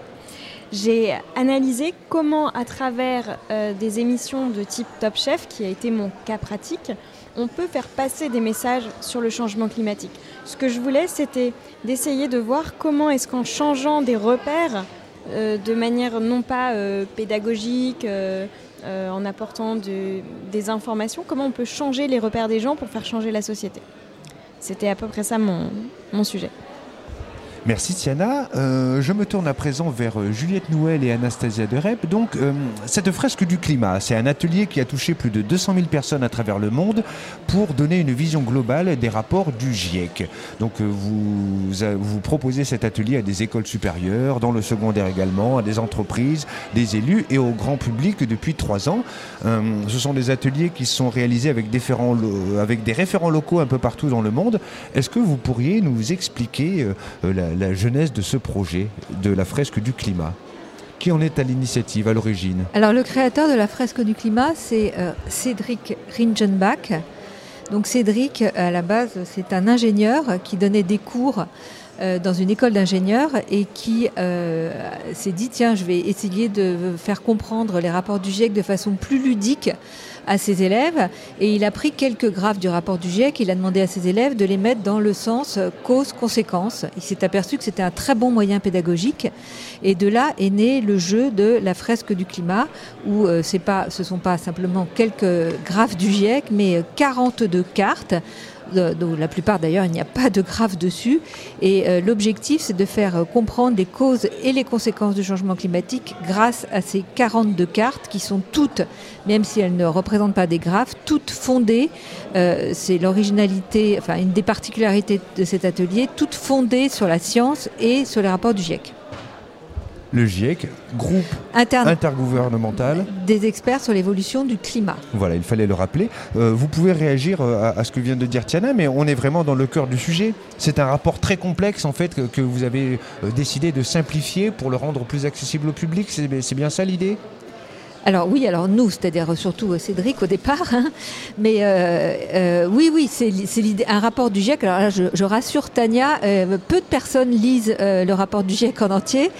J'ai analysé comment, à travers euh, des émissions de type Top Chef, qui a été mon cas pratique, on peut faire passer des messages sur le changement climatique. Ce que je voulais, c'était d'essayer de voir comment est-ce qu'en changeant des repères, de manière non pas euh, pédagogique, euh, en apportant des informations, comment on peut changer les repères des gens pour faire changer la société? C'était à peu près ça mon sujet.
Merci Tiana. Euh, je me tourne à présent vers euh, Juliette Nouel et Anastasia de Rep. Donc, euh, cette fresque du climat, c'est un atelier qui a touché plus de 200 000 personnes à travers le monde pour donner une vision globale des rapports du GIEC. Donc, vous, vous proposez cet atelier à des écoles supérieures, dans le secondaire également, à des entreprises, des élus et au grand public depuis trois ans. ce sont des ateliers qui sont réalisés avec, différents, avec des référents locaux un peu partout dans le monde. Est-ce que vous pourriez nous expliquer la la, jeunesse de ce projet, de la fresque du climat qui en est à l'initiative, à l'origine
Alors le créateur de la fresque du climat, c'est euh, Cédric Ringenbach. Donc Cédric, à la base, c'est un ingénieur qui donnait des cours euh, dans une école d'ingénieurs et qui euh, s'est dit, tiens, je vais essayer de faire comprendre les rapports du GIEC de façon plus ludique à ses élèves et il a pris quelques graphes du rapport du GIEC. Il a demandé à ses élèves de les mettre dans le sens cause-conséquence. Il s'est aperçu que c'était un très bon moyen pédagogique et de là est né le jeu de la fresque du climat où euh, pas, ce ne sont pas simplement quelques graphes du GIEC mais 42 cartes dont la plupart d'ailleurs il n'y a pas de graphe dessus. Et euh, l'objectif c'est de faire euh, comprendre les causes et les conséquences du changement climatique grâce à ces 42 cartes qui sont toutes, même si elles ne représentent pas des graphes, toutes fondées, euh, c'est l'originalité, enfin une des particularités de cet atelier, toutes fondées sur la science et sur les rapports du GIEC
le GIEC, groupe intergouvernemental
des experts sur l'évolution du climat.
Voilà, il fallait le rappeler. Euh, vous pouvez réagir euh, à, ce que vient de dire Tiana, mais on est vraiment dans le cœur du sujet. C'est un rapport très complexe en fait que, vous avez euh, décidé de simplifier pour le rendre plus accessible au public. C'est bien ça l'idée?
Alors oui, alors nous, c'est-à-dire surtout Cédric au départ, hein. mais oui, oui, c'est un rapport du GIEC. Alors là, je, rassure Tania, peu de personnes lisent le rapport du GIEC en entier,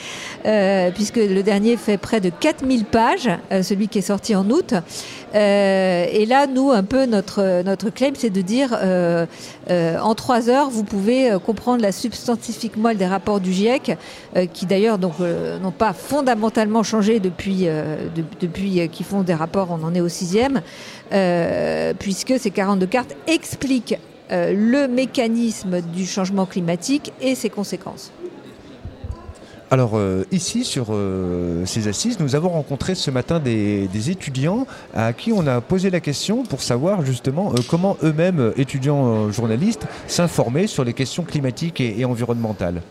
puisque le dernier fait près de 4000 pages, celui qui est sorti en août. et là, nous, un peu notre notre claim, c'est de dire en trois heures, vous pouvez comprendre la substantifique moelle des rapports du GIEC, qui d'ailleurs donc n'ont pas fondamentalement changé depuis qu'ils font des rapports, on en est au sixième, puisque ces 42 cartes expliquent le mécanisme du changement climatique et ses conséquences.
Alors ici sur ces assises, nous avons rencontré ce matin des, étudiants à qui on a posé la question pour savoir justement comment eux-mêmes, étudiants journalistes, s'informer sur les questions climatiques et environnementales.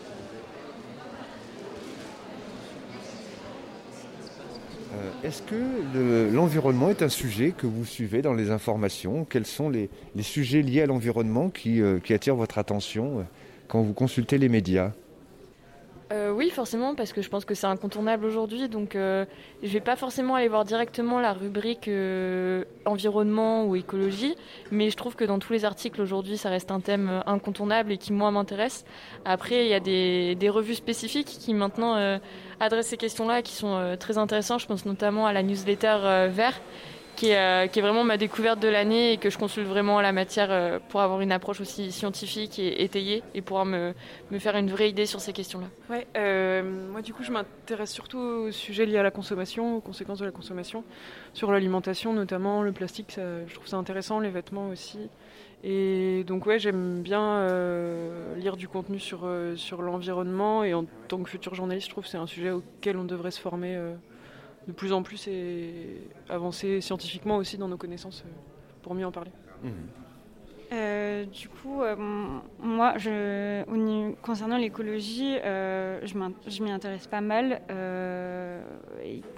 Est-ce que l'environnement est un sujet que vous suivez dans les informations? Quels sont les, sujets liés à l'environnement qui, euh, attirent votre attention euh, quand vous consultez les médias?
Euh, oui, forcément, parce que je pense que c'est incontournable aujourd'hui. Donc, euh, je vais pas forcément aller voir directement la rubrique environnement ou écologie, mais je trouve que dans tous les articles aujourd'hui, ça reste un thème incontournable et qui, moi, m'intéresse. Après, il y a des, des, revues spécifiques qui maintenant adressent ces questions-là, qui sont très intéressantes. Je pense notamment à la newsletter Vert euh, qui est, vraiment ma découverte de l'année et que je consulte vraiment la matière euh, pour avoir une approche aussi scientifique et étayée et pouvoir me, faire une vraie idée sur ces questions-là.
Ouais, euh, moi du coup je m'intéresse surtout aux sujets liés à la consommation, aux conséquences de la consommation, sur l'alimentation notamment, le plastique, je trouve ça intéressant, les vêtements aussi. Et donc ouais, j'aime bien lire du contenu sur, sur l'environnement et en tant que futur journaliste, je trouve que c'est un sujet auquel on devrait se former de plus en plus et avancer scientifiquement aussi dans nos connaissances euh, pour mieux en parler.
Mmh. Euh, du coup, euh, moi, je, concernant l'écologie, je m'y intéresse pas mal,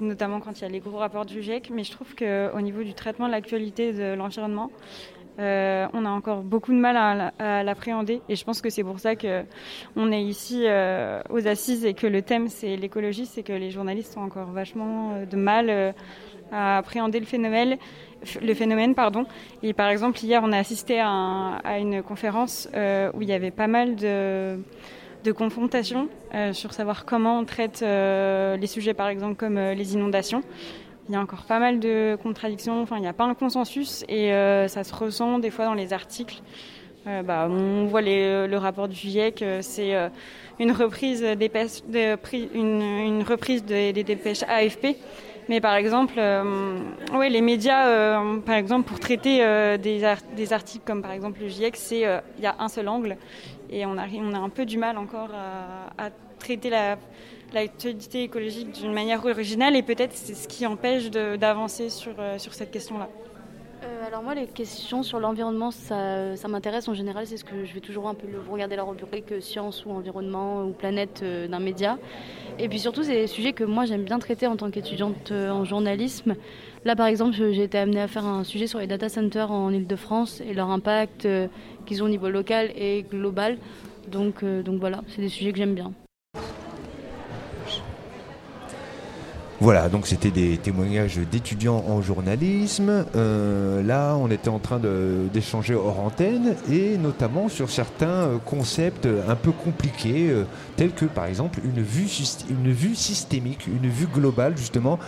notamment quand il y a les gros rapports du GIEC, mais je trouve qu'au niveau du traitement de l'actualité de l'environnement, euh, on a encore beaucoup de mal à, l'appréhender et je pense que c'est pour ça que on est ici euh, aux assises et que le thème c'est l'écologie, c'est que les journalistes ont encore vachement euh, de mal à appréhender le phénomène, pardon. Et par exemple hier on a assisté à, une conférence où il y avait pas mal de confrontations sur savoir comment on traite les sujets par exemple comme les inondations il y a encore pas mal de contradictions, enfin il n'y a pas un consensus et euh, ça se ressent des fois dans les articles. Euh, bah, on voit les, le rapport du GIEC, euh, c'est une reprise des de, dépêches AFP. Mais par exemple, les médias, par exemple, pour traiter des, articles comme par exemple le GIEC, c'est il y a un seul angle et on a, on a un peu du mal encore à traiter la, l'actualité écologique d'une manière originale et peut-être c'est ce qui empêche d'avancer sur, euh, sur cette question-là.
Euh, alors moi, les questions sur l'environnement, ça, m'intéresse en général. C'est ce que je vais toujours un peu regarder la rubrique science ou environnement ou planète euh, d'un média. Et puis surtout, c'est des sujets que moi j'aime bien traiter en tant qu'étudiante en journalisme. Là, par exemple, j'ai été amenée à faire un sujet sur les data centers en Ile-de-France et leur impact qu'ils ont au niveau local et global. Donc, donc voilà, c'est des sujets que j'aime bien.
Voilà, donc c'était des témoignages d'étudiants en journalisme. Euh, là, on était en train d'échanger hors antenne et notamment sur certains euh, concepts un peu compliqués, euh, tels que par exemple une vue, systémique, une vue globale justement,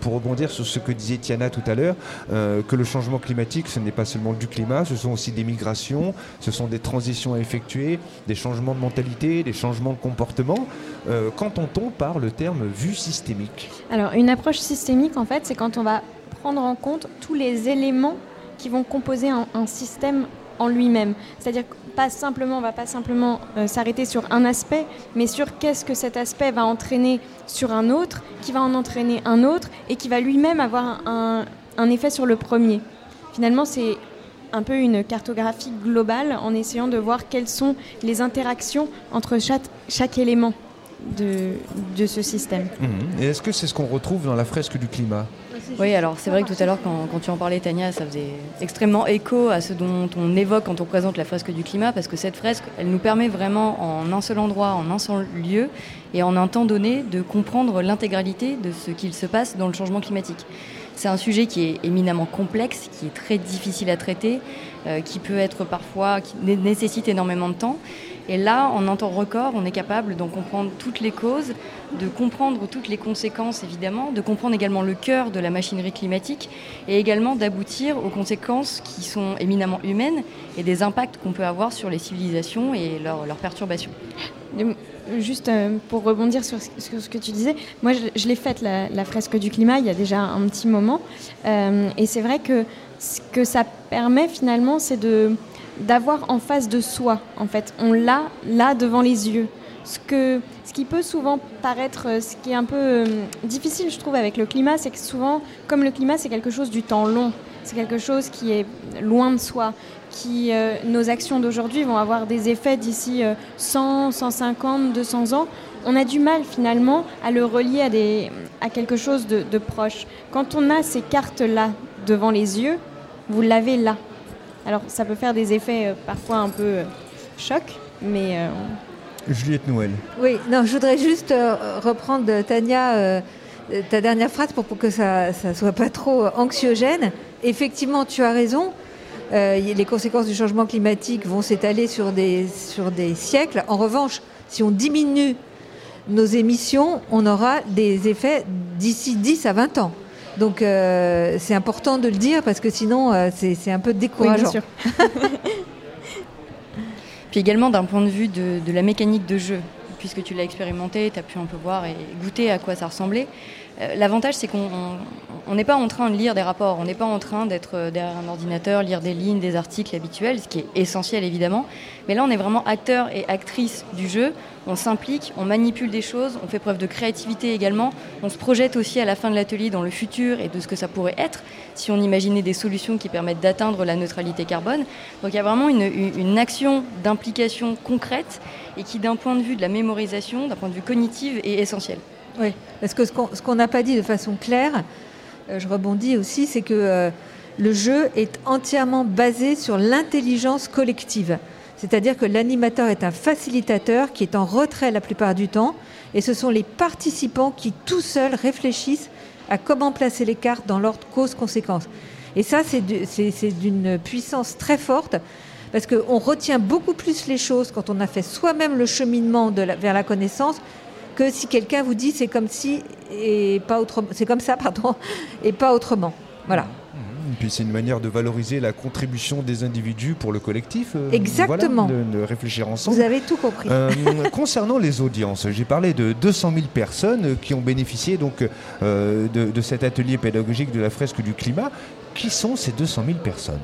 pour rebondir sur ce que disait Tiana tout à l'heure, que le changement climatique, ce n'est pas seulement du climat, ce sont aussi des migrations, ce sont des transitions à effectuer, des changements de mentalité, des changements de comportement. Qu'entend-on par le terme vue systémique?
Une approche systémique, en fait, c'est quand on va prendre en compte tous les éléments qui vont composer un, système en lui-même. C'est-à-dire pas simplement, on va pas simplement euh, s'arrêter sur un aspect, mais sur qu'est-ce que cet aspect va entraîner sur un autre, qui va en entraîner un autre, et qui va lui-même avoir un, effet sur le premier. Finalement, c'est un peu une cartographie globale en essayant de voir quelles sont les interactions entre chaque élément de, de ce système.
Mhm. Et est-ce que c'est ce qu'on retrouve dans la fresque du climat?
Oui, alors c'est vrai que tout à l'heure, quand, quand, tu en parlais, Tania, ça faisait extrêmement écho à ce dont on évoque quand on présente la fresque du climat, parce que cette fresque, elle nous permet vraiment, en un seul endroit, en un seul lieu, et en un temps donné, de comprendre l'intégralité de ce qu'il se passe dans le changement climatique.
C'est un sujet qui est éminemment complexe, qui est très difficile à traiter, euh, qui peut être parfois, qui nécessite énormément de temps. Et là, en un temps record, on est capable d'en comprendre toutes les causes, de comprendre toutes les conséquences évidemment, de comprendre également le cœur de la machinerie climatique et également d'aboutir aux conséquences qui sont éminemment humaines et des impacts qu'on peut avoir sur les civilisations et leurs leur perturbations.
Juste euh, pour rebondir sur ce que tu disais, moi je, l'ai faite la, fresque du climat il y a déjà un petit moment euh, et c'est vrai que ce que ça permet finalement c'est de d'avoir en face de soi, en fait. On l'a là devant les yeux. Ce, que, ce qui peut souvent paraître, euh, ce qui est un peu euh, difficile, je trouve, avec le climat, c'est que souvent, comme le climat, c'est quelque chose du temps long, c'est quelque chose qui est loin de soi, qui, euh, nos actions d'aujourd'hui vont avoir des effets d'ici 100, 150, 200 ans. On a du mal finalement à le relier à, des, à quelque chose de, de proche. Quand on a ces cartes-là devant les yeux, vous l'avez là. Alors ça peut faire des effets euh, parfois un peu euh, choc, mais... Euh,
Juliette Noël.
Oui, non, je voudrais juste reprendre Tania, ta dernière phrase pour, que ça ne soit pas trop anxiogène. Effectivement, tu as raison. les conséquences du changement climatique vont s'étaler sur des, sur des siècles. En revanche, si on diminue nos émissions, on aura des effets d'ici 10 à 20 ans. Donc euh, c'est important de le dire parce que sinon euh, c'est un peu décourageant.
Oui, Puis également d'un point de vue de, la mécanique de jeu, puisque tu l'as expérimenté, tu as pu un peu voir et goûter à quoi ça ressemblait. Euh, l'avantage, c'est qu'on n'est pas en train de lire des rapports, on n'est pas en train d'être derrière un ordinateur, lire des lignes, des articles habituels, ce qui est essentiel évidemment. Mais là, on est vraiment acteur et actrice du jeu on s'implique, on manipule des choses, on fait preuve de créativité également, on se projette aussi à la fin de l'atelier dans le futur et de ce que ça pourrait être si on imaginait des solutions qui permettent d'atteindre la neutralité carbone. Donc il y a vraiment une, action d'implication concrète et qui d'un point de vue de la mémorisation, d'un point de vue cognitif, est essentielle.
Oui, parce que ce qu'on n'a pas dit de façon claire, euh, je rebondis aussi, c'est que euh, le jeu est entièrement basé sur l'intelligence collective. C'est-à-dire que l'animateur est un facilitateur qui est en retrait la plupart du temps, et ce sont les participants qui tout seuls réfléchissent à comment placer les cartes dans l'ordre cause-conséquence. Et ça, c'est d'une puissance très forte, parce qu'on retient beaucoup plus les choses quand on a fait soi-même le cheminement vers la connaissance que si quelqu'un vous dit c'est comme si et pas autrement, c'est comme ça, pardon, et pas autrement. Voilà.
Puis c'est une manière de valoriser la contribution des individus pour le collectif.
Euh, Exactement.
de, réfléchir ensemble.
Vous avez tout compris.
Euh, concernant les audiences, j'ai parlé de 200 000 personnes qui ont bénéficié donc euh, de, cet atelier pédagogique de la fresque du climat. Qui sont ces 200 000 personnes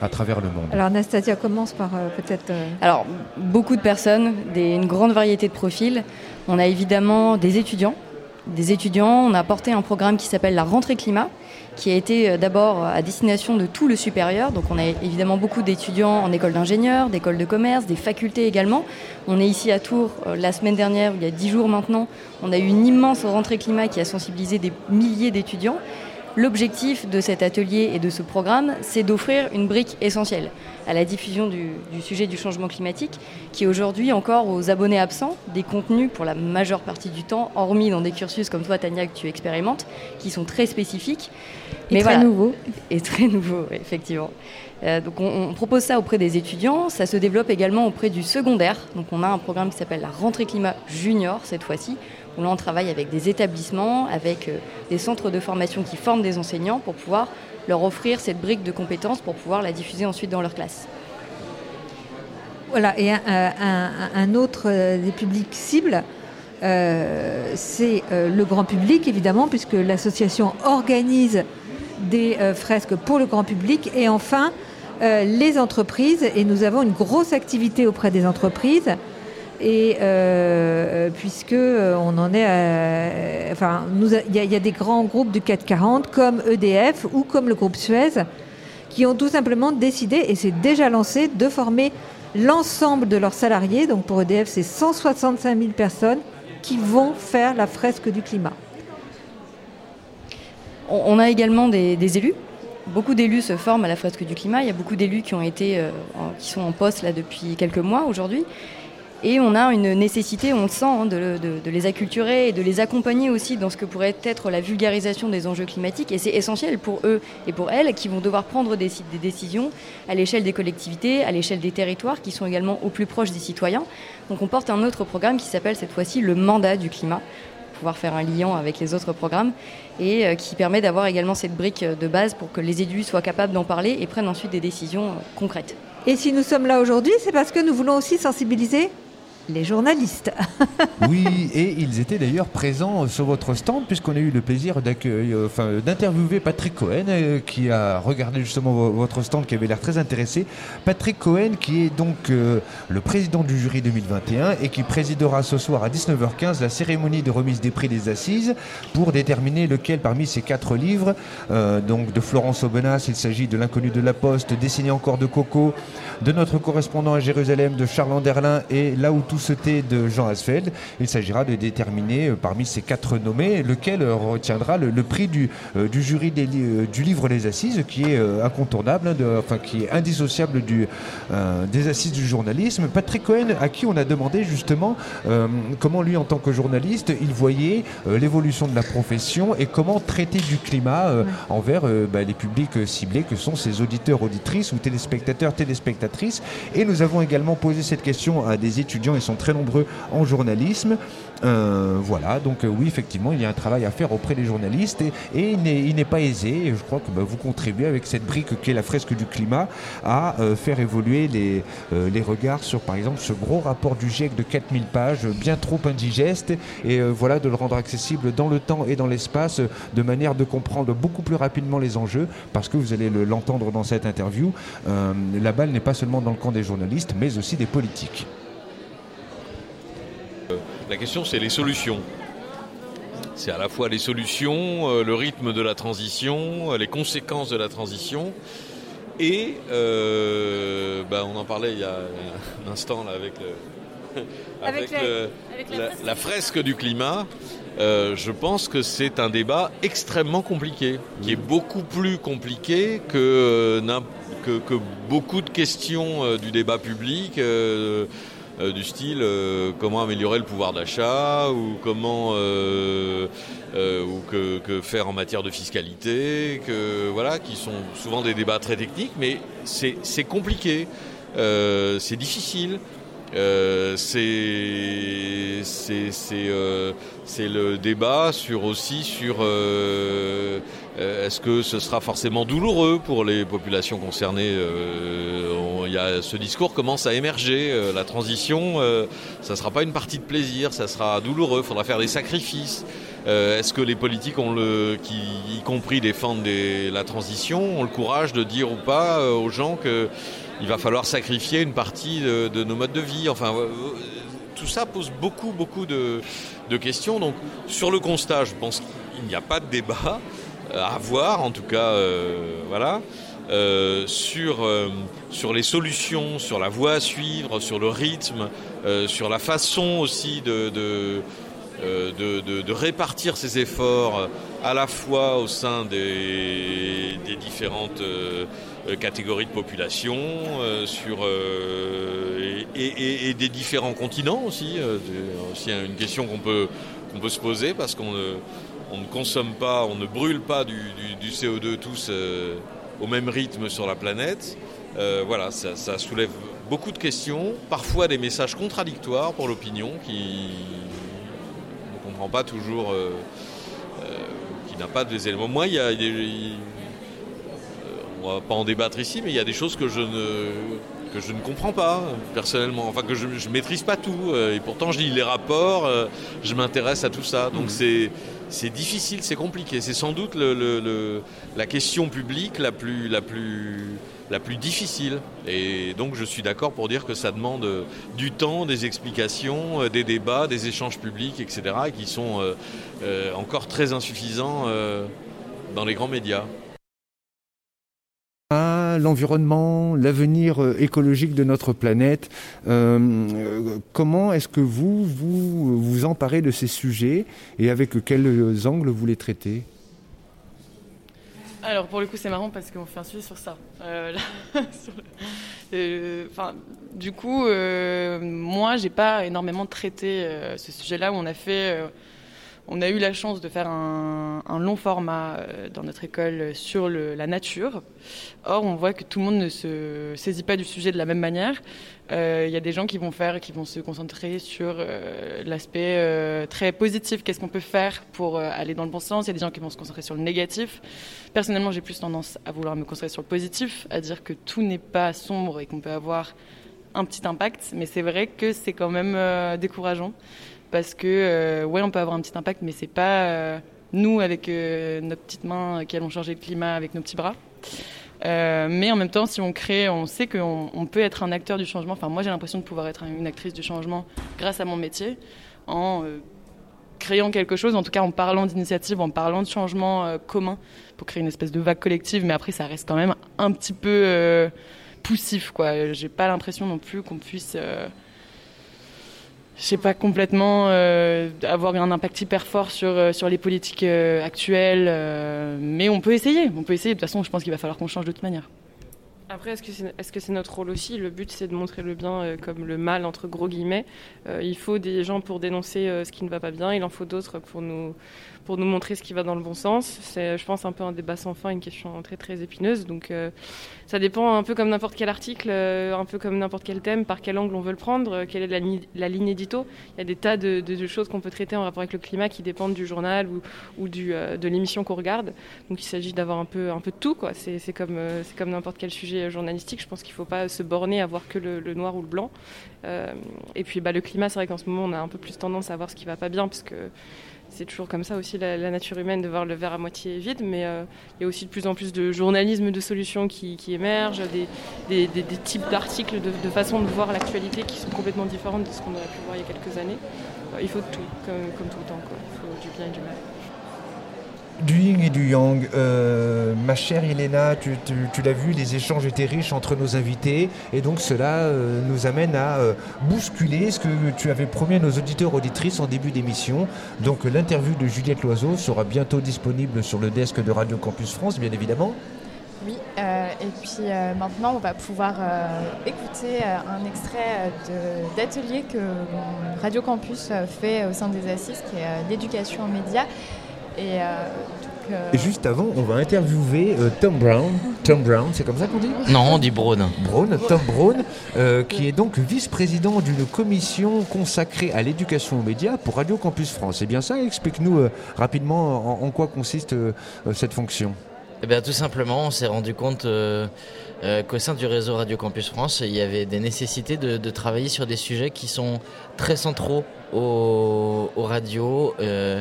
à travers le monde?
Alors Anastasia commence par peut-être...
Alors beaucoup de personnes, une grande variété de profils. On a évidemment des étudiants. Des étudiants, on a apporté un programme qui s'appelle la rentrée climat, qui a été euh, d'abord à destination de tout le supérieur. Donc on a évidemment beaucoup d'étudiants en école d'ingénieur, d'école de commerce, des facultés également. On est ici à Tours euh, la semaine dernière, il y a dix jours maintenant. On a eu une immense rentrée climat qui a sensibilisé des milliers d'étudiants. L'objectif de cet atelier et de ce programme, c'est d'offrir une brique essentielle à la diffusion du, sujet du changement climatique, qui est aujourd'hui encore aux abonnés absents des contenus pour la majeure partie du temps, hormis dans des cursus comme toi, Tania, que tu expérimentes, qui sont très spécifiques.
Et Mais très nouveaux.
Et très nouveaux, effectivement. Euh, donc on, propose ça auprès des étudiants, ça se développe également auprès du secondaire. Donc on a un programme qui s'appelle la rentrée climat junior cette fois-ci, où là on travaille avec des établissements, avec euh, des centres de formation qui forment des enseignants pour pouvoir leur offrir cette brique de compétences pour pouvoir la diffuser ensuite dans leur classe.
Voilà, et un, autre euh, des publics cibles, euh, c'est le grand public, évidemment, puisque l'association organise des fresques pour le grand public. Et enfin, les entreprises, et nous avons une grosse activité auprès des entreprises et euh, puisque euh, on en est, à, enfin, il y, a des grands groupes du 440 comme EDF ou comme le groupe Suez qui ont tout simplement décidé, et c'est déjà lancé, de former l'ensemble de leurs salariés. Donc pour EDF, c'est 165 000 personnes qui vont faire la fresque du climat.
On a également des, élus. Beaucoup d'élus se forment à la fresque du climat. Il y a beaucoup d'élus qui ont été, euh, qui sont en poste là depuis quelques mois aujourd'hui. Et on a une nécessité, on le sent, hein, de, les acculturer et de les accompagner aussi dans ce que pourrait être la vulgarisation des enjeux climatiques. Et c'est essentiel pour eux et pour elles qui vont devoir prendre des, des décisions à l'échelle des collectivités, à l'échelle des territoires, qui sont également au plus proche des citoyens. Donc on porte un autre programme qui s'appelle cette fois-ci le mandat du climat pouvoir faire un lien avec les autres programmes et euh, qui permet d'avoir également cette brique de base pour que les élus soient capables d'en parler et prennent ensuite des décisions euh, concrètes.
Et si nous sommes là aujourd'hui, c'est parce que nous voulons aussi sensibiliser les journalistes.
oui, et ils étaient d'ailleurs présents sur votre stand, puisqu'on a eu le plaisir euh, enfin, d'interviewer Patrick Cohen, euh, qui a regardé justement votre stand, qui avait l'air très intéressé. Patrick Cohen, qui est donc euh, le président du jury 2021 et qui présidera ce soir à 19h15 la cérémonie de remise des prix des assises pour déterminer lequel parmi ces quatre livres, donc de Florence Aubenas, il s'agit de L'inconnu de la Poste, Dessiné encore de Coco, de notre correspondant à Jérusalem, de Charles Anderlin et Là où tout ce thé de Jean Asfeld. Il s'agira de déterminer euh, parmi ces quatre nommés lequel euh, retiendra le, prix du, euh, du jury du livre Les Assises, qui est incontournable, hein, enfin qui est indissociable du, des Assises du journalisme. Patrick Cohen, à qui on a demandé justement comment lui, en tant que journaliste, il voyait l'évolution de la profession et comment traiter du climat envers bah, les publics ciblés que sont ses auditeurs, auditrices ou téléspectateurs, téléspectatrices. Et nous avons également posé cette question à des étudiants et sont très nombreux en journalisme. Euh, voilà, donc euh, oui, effectivement, il y a un travail à faire auprès des journalistes et, il n'est pas aisé. je crois que bah, vous contribuez avec cette brique qui est la fresque du climat à euh, faire évoluer les, les regards sur, par exemple, ce gros rapport du GIEC de 4000 pages, bien trop indigeste, et voilà, de le rendre accessible dans le temps et dans l'espace de manière de comprendre beaucoup plus rapidement les enjeux, parce que vous allez l'entendre dans cette interview, la balle n'est pas seulement dans le camp des journalistes, mais aussi des politiques.
La question, c'est les solutions. C'est à la fois les solutions, euh, le rythme de la transition, euh, les conséquences de la transition. Et euh, bah, on en parlait il y a un instant là, avec, la, fresque du climat. je pense que c'est un débat extrêmement compliqué, qui est beaucoup plus compliqué que, que, que beaucoup de questions du débat public. Euh, du style euh, comment améliorer le pouvoir d'achat ou comment euh, ou que, faire en matière de fiscalité, que voilà, qui sont souvent des débats très techniques, mais c'est compliqué, c'est difficile. c'est c'est le débat sur aussi sur est-ce que ce sera forcément douloureux pour les populations concernées ce discours commence à émerger. Euh, la transition, euh, ça ne sera pas une partie de plaisir, ça sera douloureux, il faudra faire des sacrifices. Euh, est-ce que les politiques, qui y compris défendent la transition, ont le courage de dire ou pas aux gens qu'il va falloir sacrifier une partie de, nos modes de vie? Enfin, tout ça pose beaucoup, beaucoup de, questions. Donc, sur le constat, je pense qu'il n'y a pas de débat à avoir, en tout cas, voilà. Euh, sur, euh, sur les solutions, sur la voie à suivre, sur le rythme, euh, sur la façon aussi de, de, de, répartir ces efforts à la fois au sein des, des différentes catégories de population, sur, et, et, des différents continents aussi. C'est aussi une question qu'on peut, qu'on peut se poser parce qu'on on ne consomme pas, on ne brûle pas du, du, du CO2 tous au même rythme sur la planète. Euh, voilà, ça, soulève beaucoup de questions, parfois des messages contradictoires pour l'opinion qui ne comprend pas toujours, euh, euh, qui n'a pas des éléments. Moi, il y a, on va pas en débattre ici, mais il y a des choses que je ne que je ne comprends pas personnellement, enfin que je ne maîtrise pas tout. et pourtant, je lis les rapports, je m'intéresse à tout ça. Donc mmh. c'est c'est difficile, c'est compliqué. C'est sans doute la question publique la plus, difficile. Et donc je suis d'accord pour dire que ça demande du temps, des explications, euh, des débats, des échanges publics, etc., qui sont euh, euh, encore très insuffisants dans les grands médias
l'environnement, l'avenir euh, écologique de notre planète. Euh, comment est-ce que vous, vous vous emparez de ces sujets et avec quels angles vous les traitez?
Alors pour le coup c'est marrant parce qu'on fait un sujet sur ça. Euh, du coup, moi j'ai pas énormément traité ce sujet-là où on a fait, on a eu la chance de faire un, long format euh, dans notre école sur la nature. Or on voit que tout le monde ne se saisit pas du sujet de la même manière. Euh, Il y a des gens qui vont faire, qui vont se concentrer sur euh, l'aspect très positif. Qu'est-ce qu'on peut faire pour aller dans le bon sens? Il y a des gens qui vont se concentrer sur le négatif. Personnellement, j'ai plus tendance à vouloir me concentrer sur le positif, à dire que tout n'est pas sombre et qu'on peut avoir un petit impact. Mais c'est vrai que c'est quand même décourageant parce que euh, ouais, on peut avoir un petit impact, mais c'est pas euh, nous avec euh, nos petites mains qui allons changer le climat avec nos petits bras. Mais en même temps, si on crée, on sait qu'on on peut être un acteur du changement. Enfin, moi, j'ai l'impression de pouvoir être une actrice du changement grâce à mon métier, en créant quelque chose, en tout cas en parlant d'initiative, en parlant de changement euh, commun, pour créer une espèce de vague collective. Mais après, ça reste quand même un petit peu poussif, quoi. J'ai pas l'impression non plus qu'on puisse. Je sais pas complètement euh, avoir un impact hyper fort sur, euh, sur les politiques euh, actuelles, mais on peut essayer. On peut essayer. De toute façon, je pense qu'il va falloir qu'on change de toute manière.
Après, est-ce que c'est est -ce c'est notre rôle aussi? Le but, c'est de montrer le bien comme le mal, entre gros guillemets. Il faut des gens pour dénoncer ce qui ne va pas bien, il en faut d'autres pour nous, pour nous montrer ce qui va dans le bon sens. C'est, je pense, un peu un débat sans fin, une question très très épineuse. Donc, euh, ça dépend un peu comme n'importe quel article, euh, un peu comme n'importe quel thème, par quel angle on veut le prendre, euh, quelle est la, ligne édito. Il y a des tas de, choses qu'on peut traiter en rapport avec le climat qui dépendent du journal ou, de l'émission qu'on regarde. Donc, il s'agit d'avoir un peu, un peu de tout. C'est, comme, c'est comme n'importe quel sujet journalistique. Je pense qu'il ne faut pas se borner à voir que le, noir ou le blanc. Et puis, bah, le climat, c'est vrai qu'en ce moment, on a un peu plus tendance à voir ce qui ne va pas bien, parce que c'est toujours comme ça aussi la, nature humaine de voir le verre à moitié vide, mais euh, il y a aussi de plus en plus de journalisme de solutions qui, émergent, des, types d'articles, de, de façons de voir l'actualité qui sont complètement différentes de ce qu'on aurait pu voir il y a quelques années. Euh, il faut tout, comme, comme tout le temps. Quoi. Il faut du bien et du mal.
Du yin et du yang. Euh, ma chère Elena, tu, l'as vu, les échanges étaient riches entre nos invités et donc cela euh, nous amène à euh, bousculer ce que tu avais promis à nos auditeurs auditrices en début d'émission. Donc l'interview de Juliette Loiseau sera bientôt disponible sur le desk de Radio Campus France, bien évidemment.
Oui, et puis maintenant on va pouvoir écouter un extrait d'atelier que Radio Campus fait au sein des assises, qui est l'éducation aux médias. Et, euh, donc, euh,
Et juste avant, on va interviewer euh, Tom Brown. Tom Brown, c'est comme ça qu'on dit?
Non, on dit Braun.
Braun, Tom euh, qui est donc vice-président d'une commission consacrée à l'éducation aux médias pour Radio Campus France. C'est bien ça? Explique-nous euh, rapidement en, en quoi consiste cette fonction.
Eh bien, tout simplement, on s'est rendu compte euh, euh, qu'au sein du réseau Radio Campus France, il y avait des nécessités de, de travailler sur des sujets qui sont très centraux aux, aux radios. euh,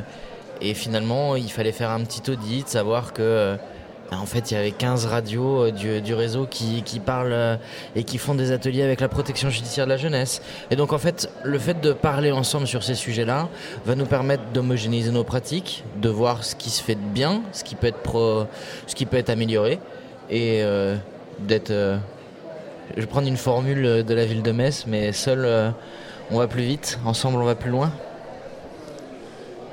et finalement, il fallait faire un petit audit, savoir que euh, en fait, il y avait 15 radios euh, du, réseau qui, parlent euh, et qui font des ateliers avec la protection judiciaire de la jeunesse. Et donc, en fait, le fait de parler ensemble sur ces sujets-là va nous permettre d'homogénéiser nos pratiques, de voir ce qui se fait de bien, ce qui peut être, pro, ce qui peut être amélioré, et d'être. je vais prendre une formule de la ville de Metz, mais seul on va plus vite, ensemble on va plus loin.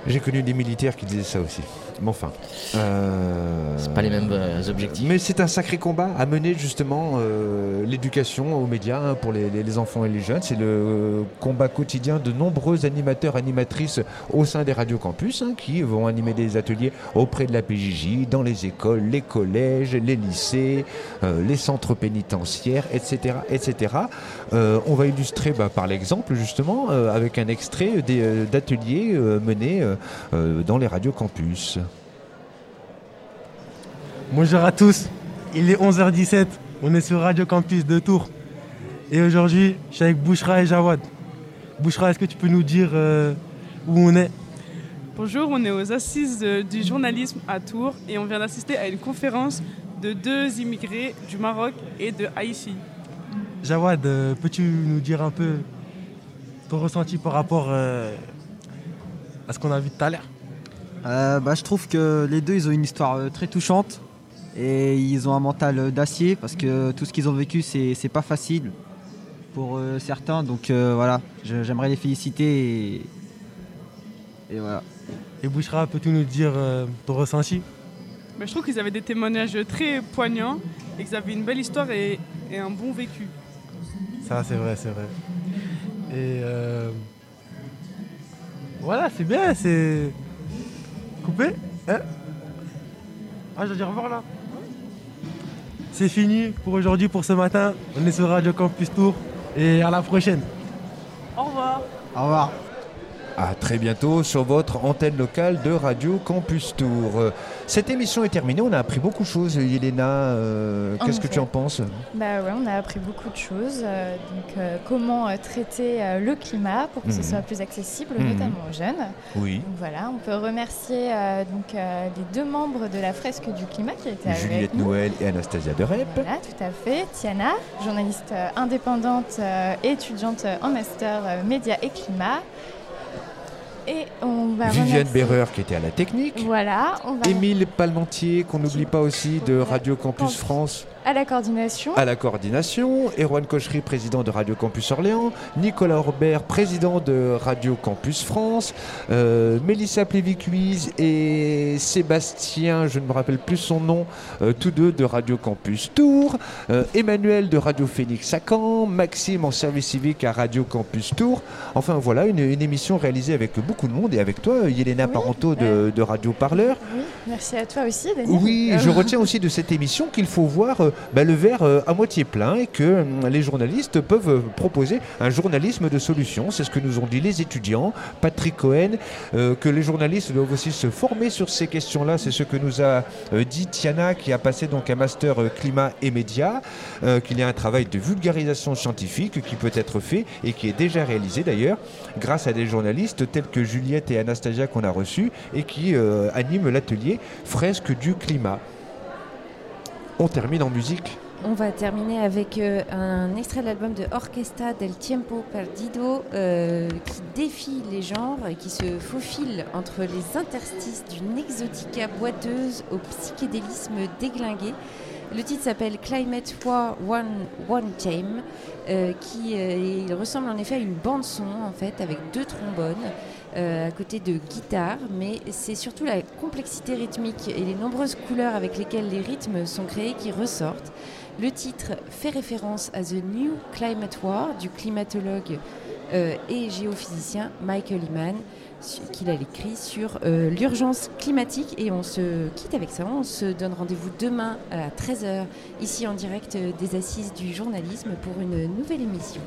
J'ai connu des militaires qui disaient ça aussi. Mais enfin. euh,
C'est pas les mêmes euh, objectifs.
Mais c'est un sacré combat à mener justement euh, l'éducation aux médias hein, pour les, les- les enfants et les jeunes. C'est le euh, combat quotidien de nombreux animateurs, animatrices au sein des radios campus hein, qui vont animer des ateliers auprès de la PJJ, dans les écoles, les collèges, les lycées, les centres pénitentiaires, etc. etc. On va illustrer bah, par l'exemple justement avec un extrait d'ateliers menés dans les radios campus.
Bonjour à tous, il est 11h17, on est sur Radio Campus de Tours. Et aujourd'hui, je suis avec Bouchra et Jawad. Bouchra, est-ce que tu peux nous dire euh, où on est?
Bonjour, on est aux assises euh, du journalisme à Tours et on vient d'assister à une conférence de deux immigrés du Maroc et de Haïti.
Jawad, euh, peux-tu nous dire un peu ton ressenti par rapport euh, à ce qu'on a vu tout à l'heure?
Euh, bah, je trouve que les deux, ils ont une histoire très touchante et ils ont un mental d'acier parce que tout ce qu'ils ont vécu, c'est c'est pas facile pour euh, certains. Donc euh, voilà, j'aimerais les féliciter et, et voilà.
Et Bouchra, peux-tu nous dire euh, ton ressenti?
Mais je trouve qu'ils avaient des témoignages très poignants et qu'ils avaient une belle histoire et, et un bon vécu.
Ça, c'est vrai, c'est vrai. Et euh, voilà, c'est bien, c'est coupé. Hein? Ah, je dois dire au revoir là. C'est fini pour aujourd'hui, pour ce matin. On est sur Radio Campus Tour et à la prochaine.
Au revoir.
Au revoir.
À très bientôt sur votre antenne locale de Radio Campus Tour. Cette émission est terminée, on a appris beaucoup de choses. Yelena, euh, qu'est-ce que tu en penses?
Bah ouais, on a appris beaucoup de choses. euh, donc, euh, comment traiter le climat pour que ce
Mhm.
soit plus accessible,
Mhm.
notamment aux jeunes.
Oui.
Donc voilà, on peut remercier donc, les deux membres de la fresque du climat qui étaient avec
Juliette
nous.
Noël et Anastasia de Rep.
Voilà, tout à fait. Tiana, journaliste indépendante et étudiante en master médias et climat. Et on va
Viviane Berreur qui était à la technique.
Voilà, on va
Émile Palmentier, qu'on n'oublie pas aussi, de Radio Campus France.
À la coordination.
à la coordination, Erwan Cochery, président de Radio Campus Orléans, Nicolas Orbert, président de Radio Campus France, euh, Mélissa Plévicuise et Sébastien, je ne me rappelle plus son nom, euh, tous deux de Radio Campus Tours, euh, Emmanuel de Radio Phoenix à Caen, Maxime en service civique à Radio Campus Tours. Enfin voilà, une, une émission réalisée avec beaucoup de monde et avec toi, Yelena Parento de, de Radio Parleur.
Oui, merci à toi aussi, Daniel.
Oui, je retiens aussi de cette émission qu'il faut voir euh, bah, le verre euh, à moitié plein et que hum, les journalistes peuvent euh, proposer un journalisme de solution. C'est ce que nous ont dit les étudiants, Patrick Cohen, euh, que les journalistes doivent aussi se former sur ces questions-là. C'est ce que nous a euh, dit Tiana, qui a passé donc un master euh, climat et médias, euh, qu'il y a un travail de vulgarisation scientifique qui peut être fait et qui est déjà réalisé d'ailleurs grâce à des journalistes tels que Juliette et Anastasia qu'on a reçus et qui euh, animent l'atelier Fresque du climat. On termine en musique.
On va terminer avec euh, un extrait de l'album de Orquesta del Tiempo Perdido euh, qui défie les genres et qui se faufile entre les interstices d'une exotica boiteuse au psychédélisme déglingué. Le titre s'appelle Climate War One, One Time, euh, qui il ressemble en effet à une bande son en fait avec deux trombones à côté de guitare, mais c'est surtout la complexité rythmique et les nombreuses couleurs avec lesquelles les rythmes sont créés qui ressortent. Le titre fait référence à The New Climate War du climatologue euh, et géophysicien Michael Eman, qu'il a écrit sur euh, l'urgence climatique. Et on se quitte avec ça. On se donne rendez-vous demain à 13h, ici en direct euh, des Assises du journalisme pour une nouvelle émission.